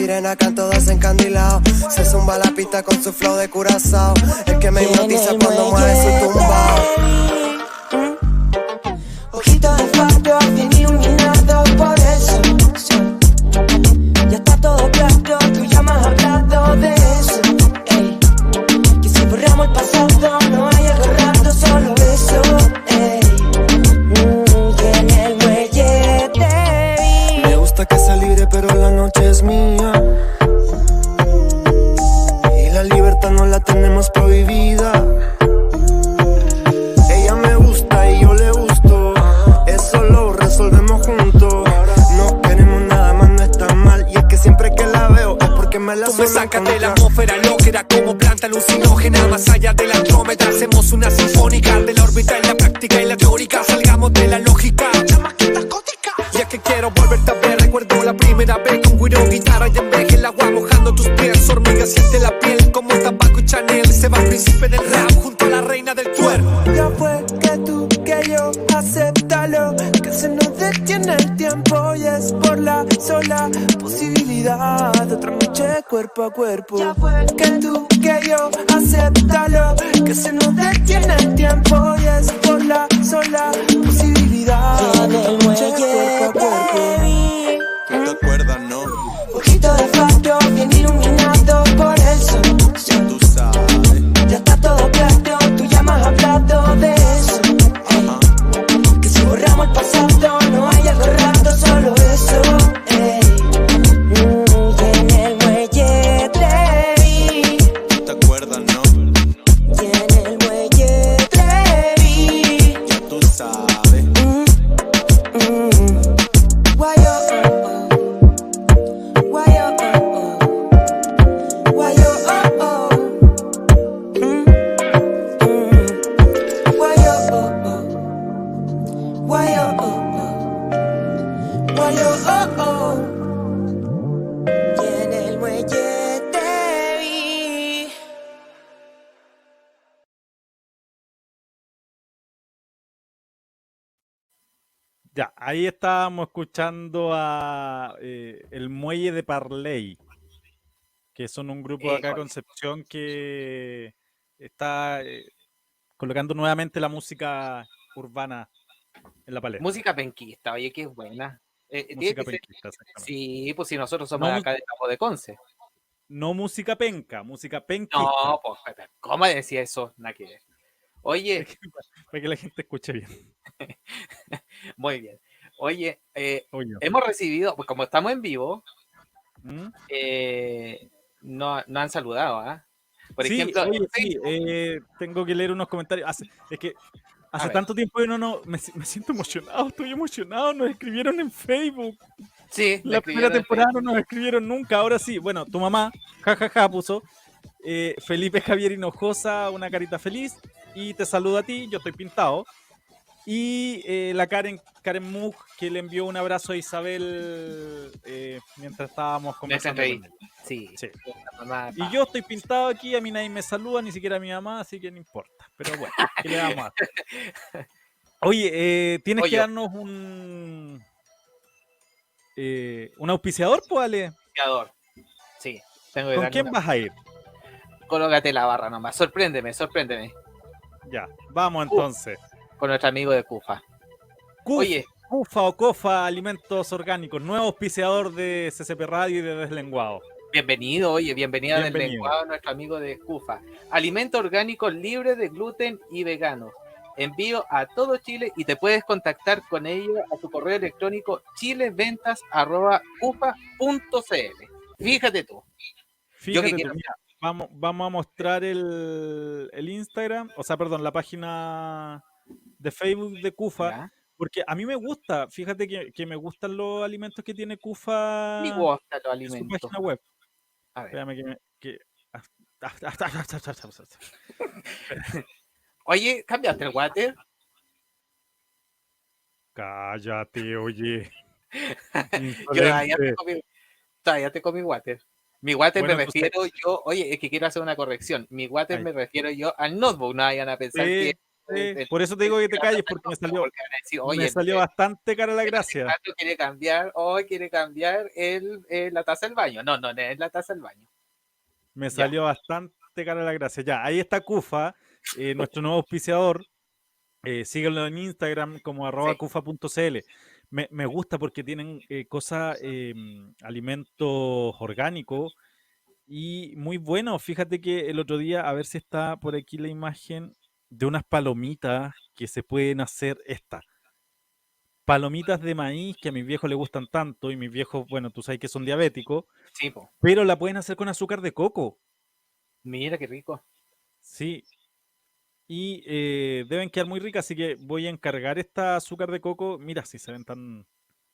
Sirena, canto desencandilado. Se zumba la pista con su flow de curazao. El que me hipnotiza cuando mueve su tumbao. Ahí estábamos escuchando a eh, El Muelle de Parley, que son un grupo de acá de. Concepción que está eh, colocando nuevamente la música urbana en la palestra. Música penquista, oye, que es buena. Eh, Música ser- penquista. Sí, pues si nosotros somos No de mu- acá de Campo de Conce. No música penca, música penquista. No, pues, ¿cómo decía eso? Nada que ver. Oye, (laughs) Para que la gente escuche bien. (laughs) muy bien. Oye, eh, hemos recibido, pues como estamos en vivo, ¿mm? eh, no, no han saludado, ¿ah? Por sí, ejemplo, oye, sí, eh, tengo que leer unos comentarios. Hace- es que hace tanto tiempo que no, no, me, me siento emocionado, estoy emocionado. Nos escribieron en Facebook. sí, La primera temporada no nos escribieron nunca. Ahora sí, bueno, tu mamá, jajaja, puso. eh, Felipe Javier Hinojosa, una carita feliz. Y te saludo a ti, yo estoy pintado. Y eh, la Karen, Karen Mug, que le envió un abrazo a Isabel eh, mientras estábamos conversando. con él. Sí, Sí. la mamá, Y yo estoy pintado aquí, a mí nadie me saluda, ni siquiera mi mamá, así que no importa. Pero bueno, ¿qué le vamos a hacer? (laughs) Oye, eh, tienes Oye. que darnos un. eh, un auspiciador, pues, Ale. Creador. Sí, tengo que ¿Con quién una- vas a ir? Colócate la barra nomás. Sorpréndeme, sorpréndeme. Ya, vamos entonces. Con nuestro amigo de Cufa. Cuf- Oye, Cufa o Cofa Alimentos Orgánicos, nuevo auspiciador de CCP Radio y de Deslenguado. bienvenido, oye, bienvenida Bienvenido. lenguado nuestro amigo de Cufa. Alimentos orgánicos libres de gluten y veganos. Envío a todo Chile y te puedes contactar con ellos a tu correo electrónico chileventas.ufa.cl. Fíjate tú. Fíjate que tú, mira, vamos, vamos a mostrar el, el Instagram, o sea, perdón, la página de Facebook de Cufa, ¿ya? porque a mí me gusta, fíjate que, que me gustan los alimentos que tiene Cufa Me gustan los en su alimentos. página web. A ver. Espérame que me... que-. Oye, ¿cambiaste el water? Cállate, oye. (laughs) Yo todavía tengo mi, todavía water. Mi water Bueno, me refiero yo, oye, es que quiero hacer una corrección. Mi water me refiero yo al notebook, no vayan a pensar Sí, que. Por eso te digo que te calles, porque me salió, porque van a decir, oye, me salió bastante cara la gracia. Quiere cambiar, hoy quiere cambiar el, la taza del baño. No, no, no es la taza del baño. Me salió bastante cara la gracia. Ya, ahí está Cufa, eh, (laughs) nuestro nuevo auspiciador. Eh, síguelo en Instagram como arroba Sí. cufa.cl. Me, me gusta porque tienen eh, cosas, eh, alimentos orgánicos y muy buenos. Fíjate que el otro día, a ver si está por aquí la imagen de unas palomitas que se pueden hacer esta. Palomitas de maíz que a mis viejos les gustan tanto y mis viejos, bueno, tú sabes que son diabéticos, Sí, po. pero la pueden hacer con azúcar de coco. Mira qué rico. Sí. Y eh, deben quedar muy ricas, así que voy a encargar esta azúcar de coco. Mira, si se ven tan,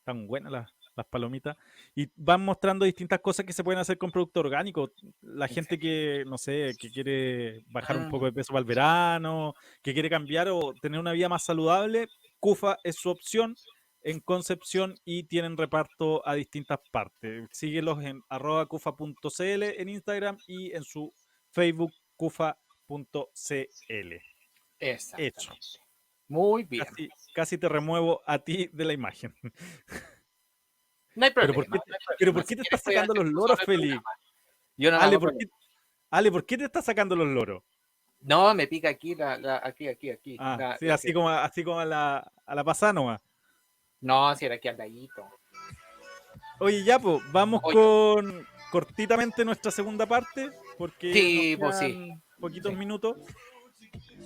tan buenas las, las palomitas, y van mostrando distintas cosas que se pueden hacer con producto orgánico. La gente que, no sé, que quiere bajar un Ah. poco de peso para el verano, que quiere cambiar o tener una vida más saludable, Cufa es su opción en Concepción y tienen reparto a distintas partes. Síguelos en arroba cufa.cl en Instagram y en su Facebook cufa.cl. Hecho. Muy bien. Casi, casi te remuevo a ti de la imagen. (laughs) No hay Pero problema. ¿por qué, no pero. ¿por qué te estás sacando los loros, programa. Yo no Ale, ¿por qué, Ale, ¿por qué te estás sacando los loros? No, me pica aquí, la, la- aquí, aquí, aquí. Ah, la- sí, así que- como, así como a la, a la pasada nomás. No, si era aquí al ladito. Oye, ya, pues, vamos Oye. con cortitamente nuestra segunda parte, porque Sí, nos pues sí. poquitos Sí. minutos.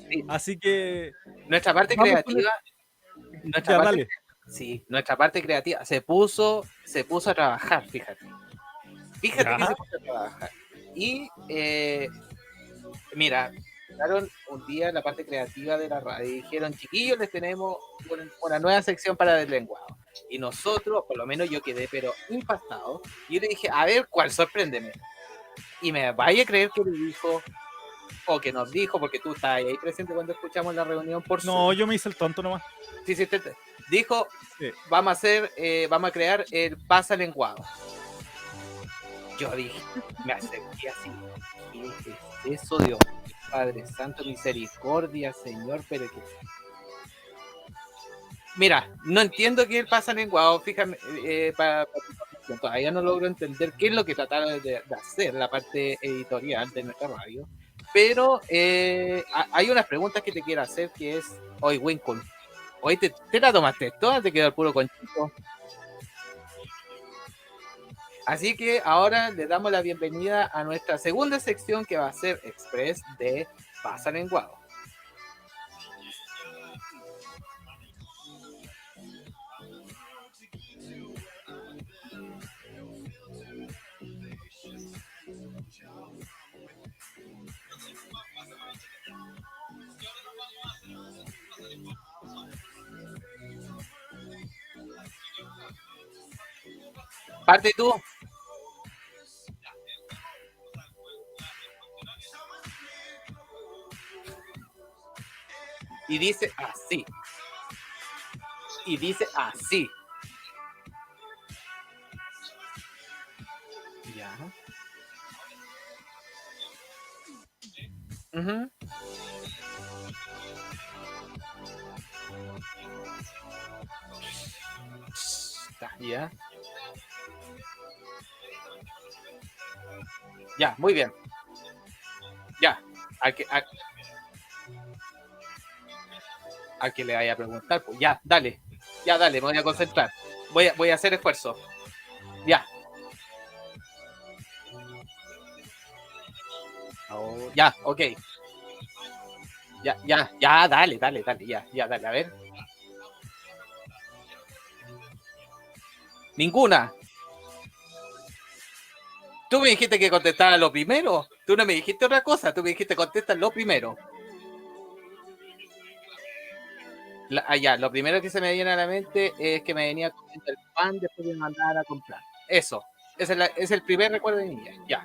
Sí. Así que, Nuestra parte creativa. Nuestra ya, parte, dale. Sí, nuestra parte creativa se puso, se puso a trabajar, fíjate. Fíjate que se puso a trabajar. Y eh, mira, llegaron un día la parte creativa de la radio y dijeron, chiquillos, les tenemos un- una nueva sección para el lenguado. Y nosotros, por lo menos yo quedé, pero impactado. Y yo le dije, a ver, ¿cuál? Sorpréndeme. Y me vaya a creer que le dijo, o que nos dijo, porque tú estabas ahí presente cuando escuchamos la reunión por No, yo me hice el tonto nomás. Sí, sí, te- te- dijo, Sí. vamos a hacer, eh, vamos a crear el pasa lenguado. Yo dije, me acerqué así. ¿Qué es eso, Dios? Padre Santo, misericordia, Señor, pero que. Mira, no entiendo qué es el pasa lenguado, fíjame, eh, pa- pa- todavía no logro entender qué es lo que trataron de, de hacer la parte editorial de nuestra radio. Pero eh, ha- hay unas preguntas que te quiero hacer que es, hoy Winkle, hoy te, te la tomaste toda, te quedó el puro conchito. Así que ahora le damos la bienvenida a nuestra segunda sección que va a ser Express de Pasa Lenguado. Parte tú. Y dice así. Y dice así. Ya. Ujú. Está, Ya. Ya, muy bien. Ya, al que, al que le vaya a preguntar, pues ya, dale, ya, dale, me voy a concentrar. Voy a, voy a hacer esfuerzo. Ya. Ya, ok. Ya, ya, ya, dale, dale, dale, ya, ya, dale, a ver. Ninguna. Tú me dijiste que contestara lo primero. Tú no me dijiste otra cosa. Tú me dijiste contesta lo primero. La- ah, ya, lo primero que se me viene a la mente es que me venía comiendo el pan después de mandar a comprar. Eso. Es, la- es el primer recuerdo de niña. Ya.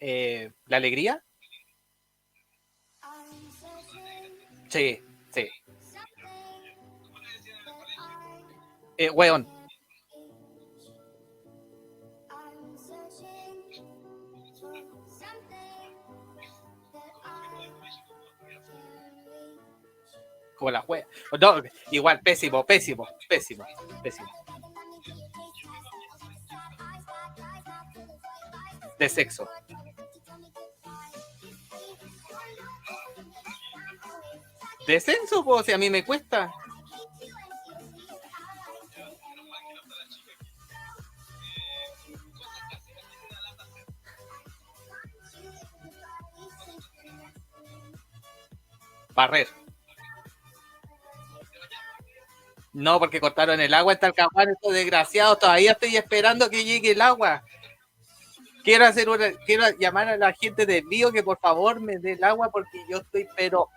Eh, ¿La alegría? Sí, Eh, weón. Como la wea. No, igual, pésimo, pésimo, pésimo, pésimo. De sexo. De pues, si a mí me cuesta. Barrer. No, porque cortaron el agua en Talcahuano, estos desgraciados. Todavía estoy esperando que llegue el agua. Quiero hacer quiero llamar a la gente de Bio que por favor me dé el agua porque yo estoy pero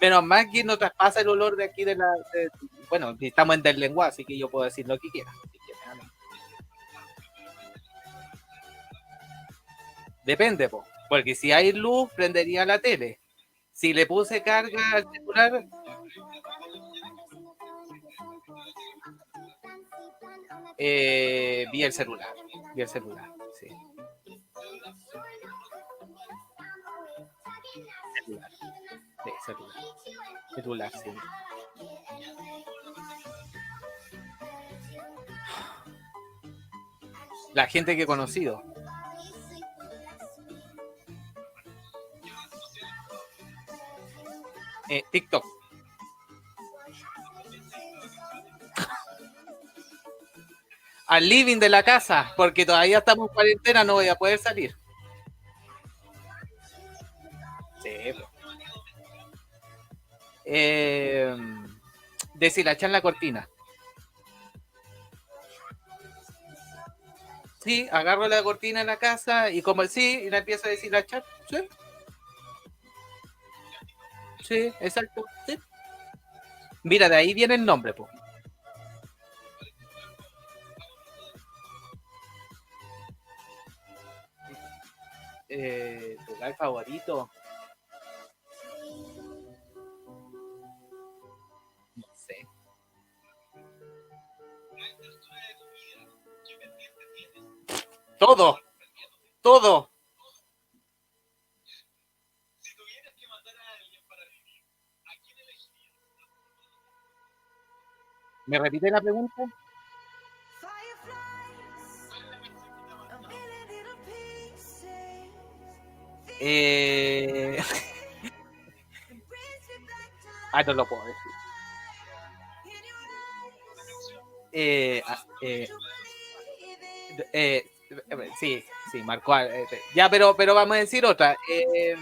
Menos mal que no traspasa el olor de aquí de la. bueno, estamos en del lenguaje, así que yo puedo decir lo que quiera. Depende, porque si hay luz, prendería la tele. Si le puse carga al celular. Eh, vi el celular. Vi el celular, sí. Celular. Sí, celular. Celular, sí. La gente que he conocido. Eh, TikTok. Al living de la casa, porque todavía estamos en cuarentena, no voy a poder salir. Sí. Eh, deshilachar la cortina. Sí, agarro la cortina en la casa y como sí, y la empiezo a deshilachar. Sí. Sí, exacto. Sí. Mira, de ahí viene el nombre, pues. Eh, lugar favorito. No sé. Todo. Todo. ¿Me repite la pregunta? Eh... (laughs) ah, no lo puedo decir. Eh, ah, eh, eh, sí, sí, marcó. Eh, ya, pero, pero vamos a decir otra. Eh,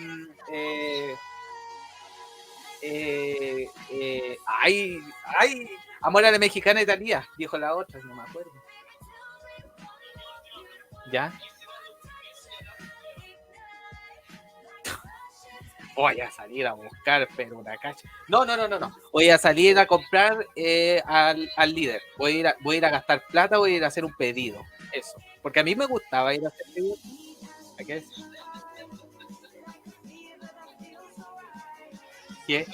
eh, ay, ay, Amor a la mexicana Italia, dijo la otra, no me acuerdo. ¿Ya? (laughs) Voy a salir a buscar, pero una cacha. No, no, no, no, no. Voy a salir a comprar eh, al, al, líder. Voy a, ir a, voy a ir a gastar plata, voy a ir a hacer un pedido. Eso. Porque a mí me gustaba ir a hacer pedidos. ¿Qué es? ¿Qué?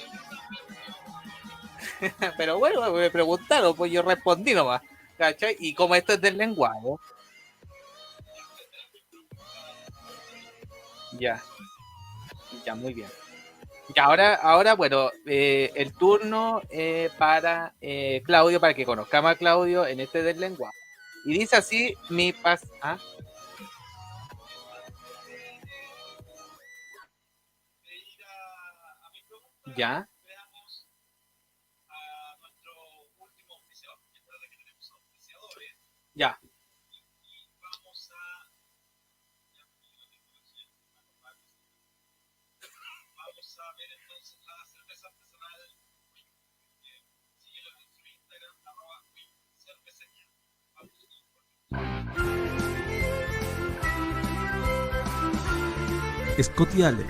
(laughs) Pero bueno, me preguntaron, pues yo respondí nomás. ¿Cachai? Y como esto es del lenguaje. Ya. Ya, muy bien. Y ahora, ahora bueno, eh, el turno eh, para eh, Claudio, para que conozcamos a Claudio en este del lenguaje. Y dice así, mi paz. ¿ah? Ya. Ya. Scotty Allen,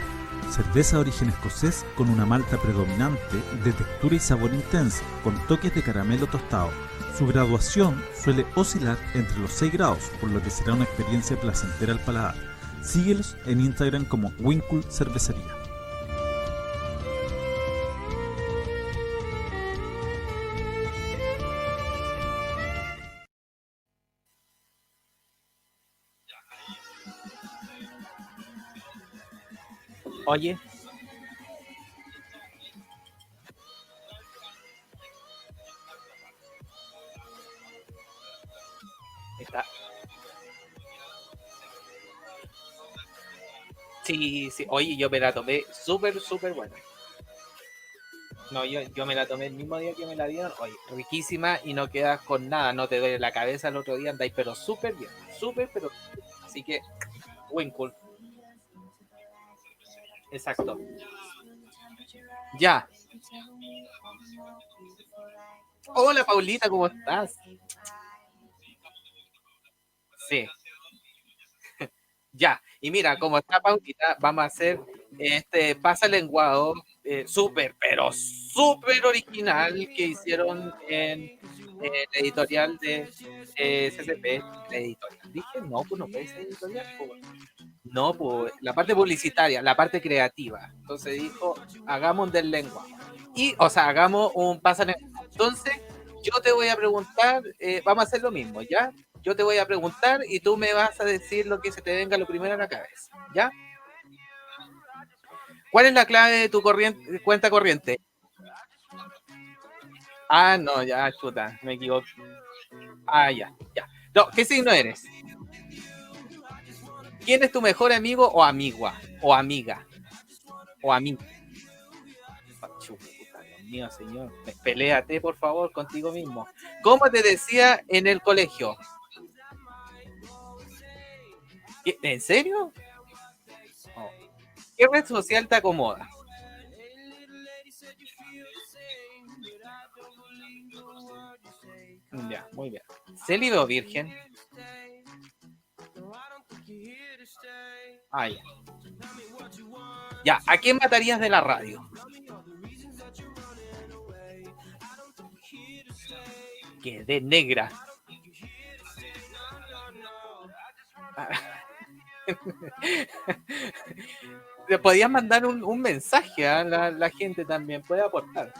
cerveza de origen escocés con una malta predominante de textura y sabor intensa, con toques de caramelo tostado su graduación suele oscilar entre los 6 grados, por lo que será una experiencia placentera al paladar. Síguelos en Instagram como Winkle Cervecería. Oye, Sí, sí. Oye, yo me la tomé súper, súper buena. No, yo, yo me la tomé el mismo día que me la dieron. Oye, riquísima y no quedas con nada. No te duele la cabeza el otro día, andáis, pero súper bien. Súper, pero. Así que, buen cool. Exacto. Ya. Hola, Paulita, ¿cómo estás? Sí. (laughs) ya. Y mira, como está Paulita, vamos a hacer este pasa lenguado eh, súper, pero súper original que hicieron en, el editorial de eh, CCP. editorial. Dije, no, pues no puede ser editorial. Pues. No, pues la parte publicitaria, la parte creativa. Entonces dijo, hagamos del lenguado. Y, o sea, hagamos un pasa Entonces, yo te voy a preguntar, eh, vamos a hacer lo mismo, ¿ya? Yo te voy a preguntar y tú me vas a decir lo que se te venga lo primero a la cabeza, ¿ya? ¿Cuál es la clave de tu cuenta corriente? Ah, no, ya, chuta, me equivoco. Ah, ya, ya. No, ¿qué signo eres? ¿Quién es tu mejor amigo o amigua? O amiga. O amigo. Dios mío, señor. Peléate, por favor, contigo mismo. ¿Cómo te decía en el colegio? ¿En serio? ¿Qué red social te acomoda? Ya, muy bien. ¿Célibe virgen? Ah, ya. Ya, ¿a quién matarías de la radio? Que de negra. (laughs) Le podías mandar un, mensaje a la, gente también, puede aportar.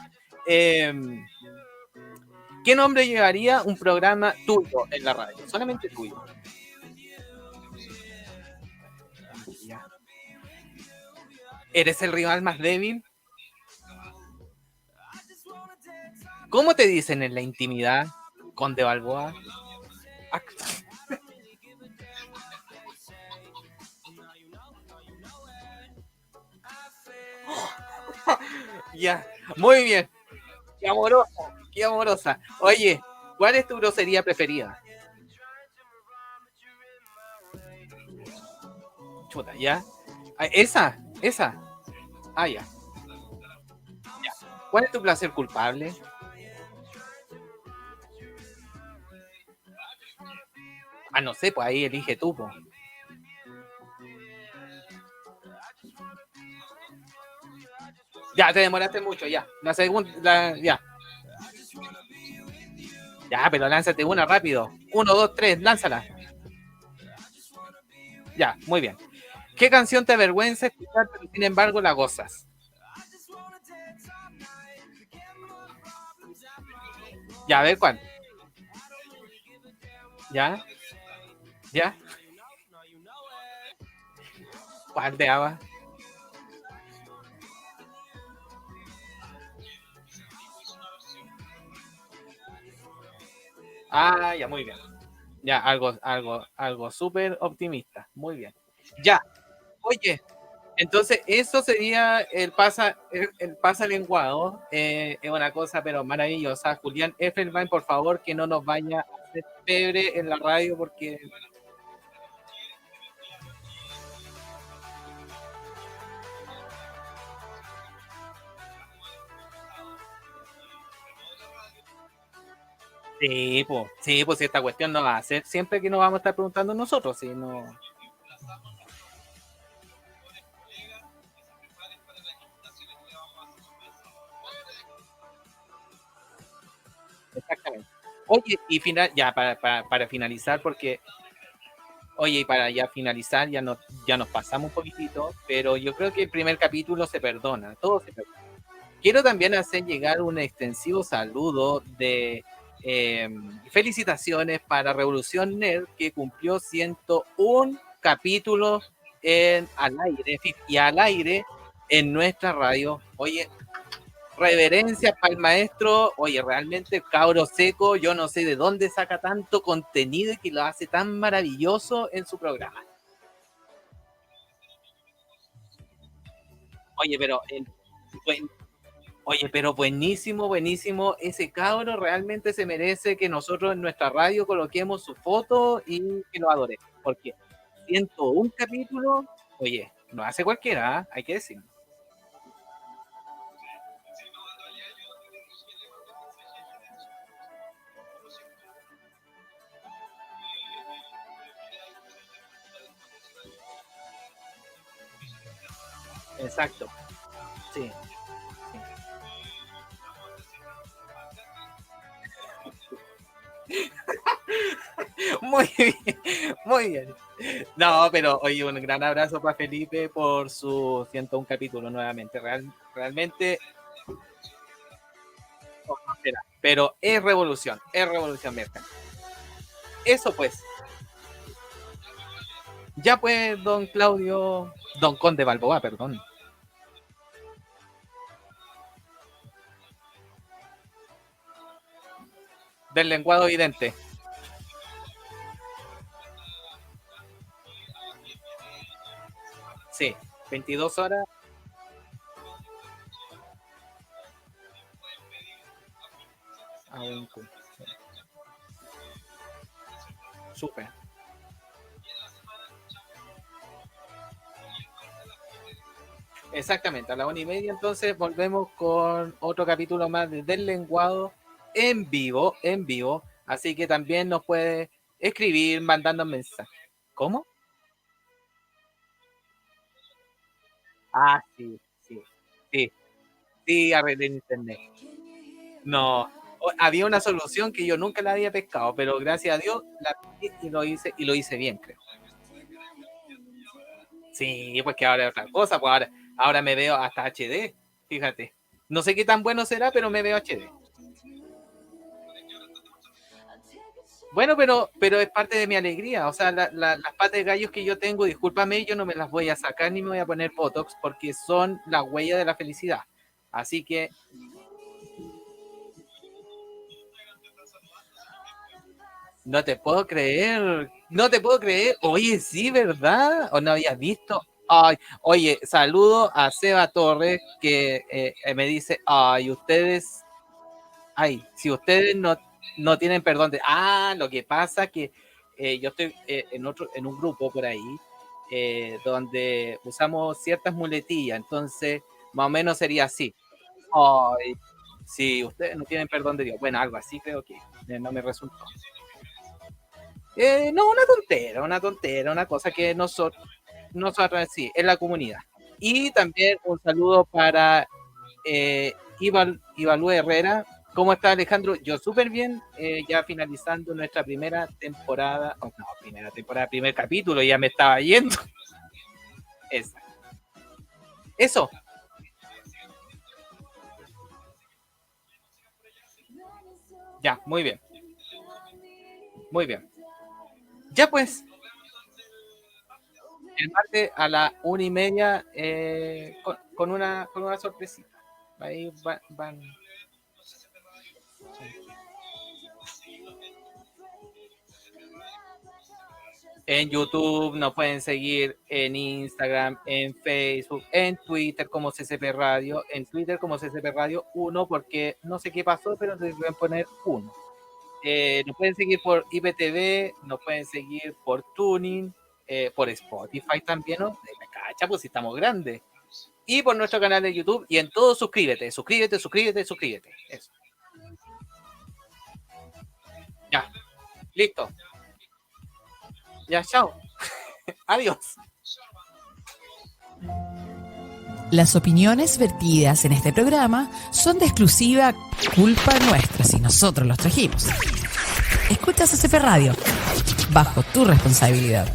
Em, ¿Qué nombre llevaría un programa tuyo en la radio? Solamente tuyo. ¿Eres el rival más débil? ¿Cómo te dicen en la intimidad, Conde Balboa? Ya, muy bien. Qué amorosa, qué amorosa. Oye, ¿cuál es tu grosería preferida? Chuta, ¿ya? ¿Esa? ¿Esa? Ah, ya. ¿Cuál es tu placer culpable? Ah, no sé, pues ahí elige tú, pues. Ya, te demoraste mucho, ya. La segunda, ya. Ya, pero lánzate una rápido. Uno, dos, tres, lánzala. Ya, muy bien. ¿Qué canción te avergüenza escuchar, pero sin embargo la gozas? Ya, a ver cuál. ¿Ya? ¿Ya? ¿Cuál de Ava? Ah, ya, muy bien. Ya, algo, algo, algo súper optimista. Muy bien. Ya. Oye, entonces eso sería el pasa, el, pasa lenguado. Eh, es una cosa, pero maravillosa. Julián Effelbein, por favor, que no nos vaya a hacer pebre en la radio porque Sí, pues, sí, pues esta cuestión no va a ser siempre que nos vamos a estar preguntando nosotros, si no. Exactamente. Oye, y final, ya para, para, finalizar, porque, oye, y para ya finalizar, ya nos, ya nos pasamos un poquitito, pero yo creo que el primer capítulo se perdona, todo se perdona. Quiero también hacer llegar un extensivo saludo de Em, felicitaciones para Revolución Nerd que cumplió 101 capítulos en, al aire y al aire en nuestra radio. Oye, reverencia para el maestro. Oye, realmente cabro seco, yo no sé de dónde saca tanto contenido y que lo hace tan maravilloso en su programa. Oye, pero en, Oye, pero buenísimo, buenísimo. Ese cabro realmente se merece que nosotros en nuestra radio coloquemos su foto y que lo adore. Porque siento un capítulo, oye, no hace cualquiera, ¿ah? hay que decirlo. Exacto. Sí. (laughs) Muy bien, muy bien. No, pero oye, un gran abrazo para Felipe por su 101 capítulo nuevamente. Real, realmente. Pero es revolución, es revolución, Merca. Eso pues. Ya pues, don Claudio, don Conde Balboa, perdón. Del lenguado evidente. 22 horas. A un Súper. Exactamente, a la una y media entonces volvemos con otro capítulo más de Del Lenguado en vivo, en vivo. Así que también nos puede escribir mandando mensajes. ¿Cómo? Ah, sí, sí, sí. Sí, arreglé internet. No, había una solución que yo nunca la había pescado, pero gracias a Dios la y lo hice y lo hice bien, creo. Sí, pues que ahora es otra cosa, pues ahora, ahora me veo hasta HD, fíjate. No sé qué tan bueno será, pero me veo HD. Bueno, pero, pero es parte de mi alegría. O sea, las patas de gallos que yo tengo, discúlpame, yo no me las voy a sacar ni me voy a poner Botox porque son la huella de la felicidad. Así que. No te puedo creer. No te puedo creer. Oye, sí, ¿verdad? ¿O no habías visto? Ay, oye, saludo a Seba Torres que eh, me dice, ay, ustedes, ay, si ustedes no no tienen perdón de, ah, lo que pasa que eh, yo estoy eh, en otro, en un grupo por ahí, eh, donde usamos ciertas muletillas, entonces más o menos sería así. Ay, si ustedes no tienen perdón de Dios, bueno, algo así creo que no me resultó. no, una tontera, una tontera, una cosa que nosotros, nosotros sí, en la comunidad. Y también un saludo para eh, Ivalú Herrera, ¿Cómo está Alejandro? Yo súper bien, eh, ya finalizando nuestra primera temporada, no, primera temporada, primer capítulo, ya me estaba yendo. Eso. Ya, muy bien. Muy bien. Ya pues. El martes a la una y media eh, con, una, con una sorpresita. Ahí van En YouTube nos pueden seguir en Instagram, en Facebook, en Twitter como CCP Radio, en Twitter como CCP Radio 1, porque no sé qué pasó, pero voy a poner 1. Eh, nos pueden seguir por IPTV, nos pueden seguir por Tuning, eh, por Spotify también, ¿no? Me cacha, pues si estamos grandes. Y por nuestro canal de YouTube y en todo suscríbete, suscríbete, suscríbete, suscríbete. Eso. Ya, listo. Ya, chao. (laughs) Adiós. Las opiniones vertidas en este programa son de exclusiva culpa nuestra si nosotros los trajimos. Escuchas CP Radio, bajo tu responsabilidad.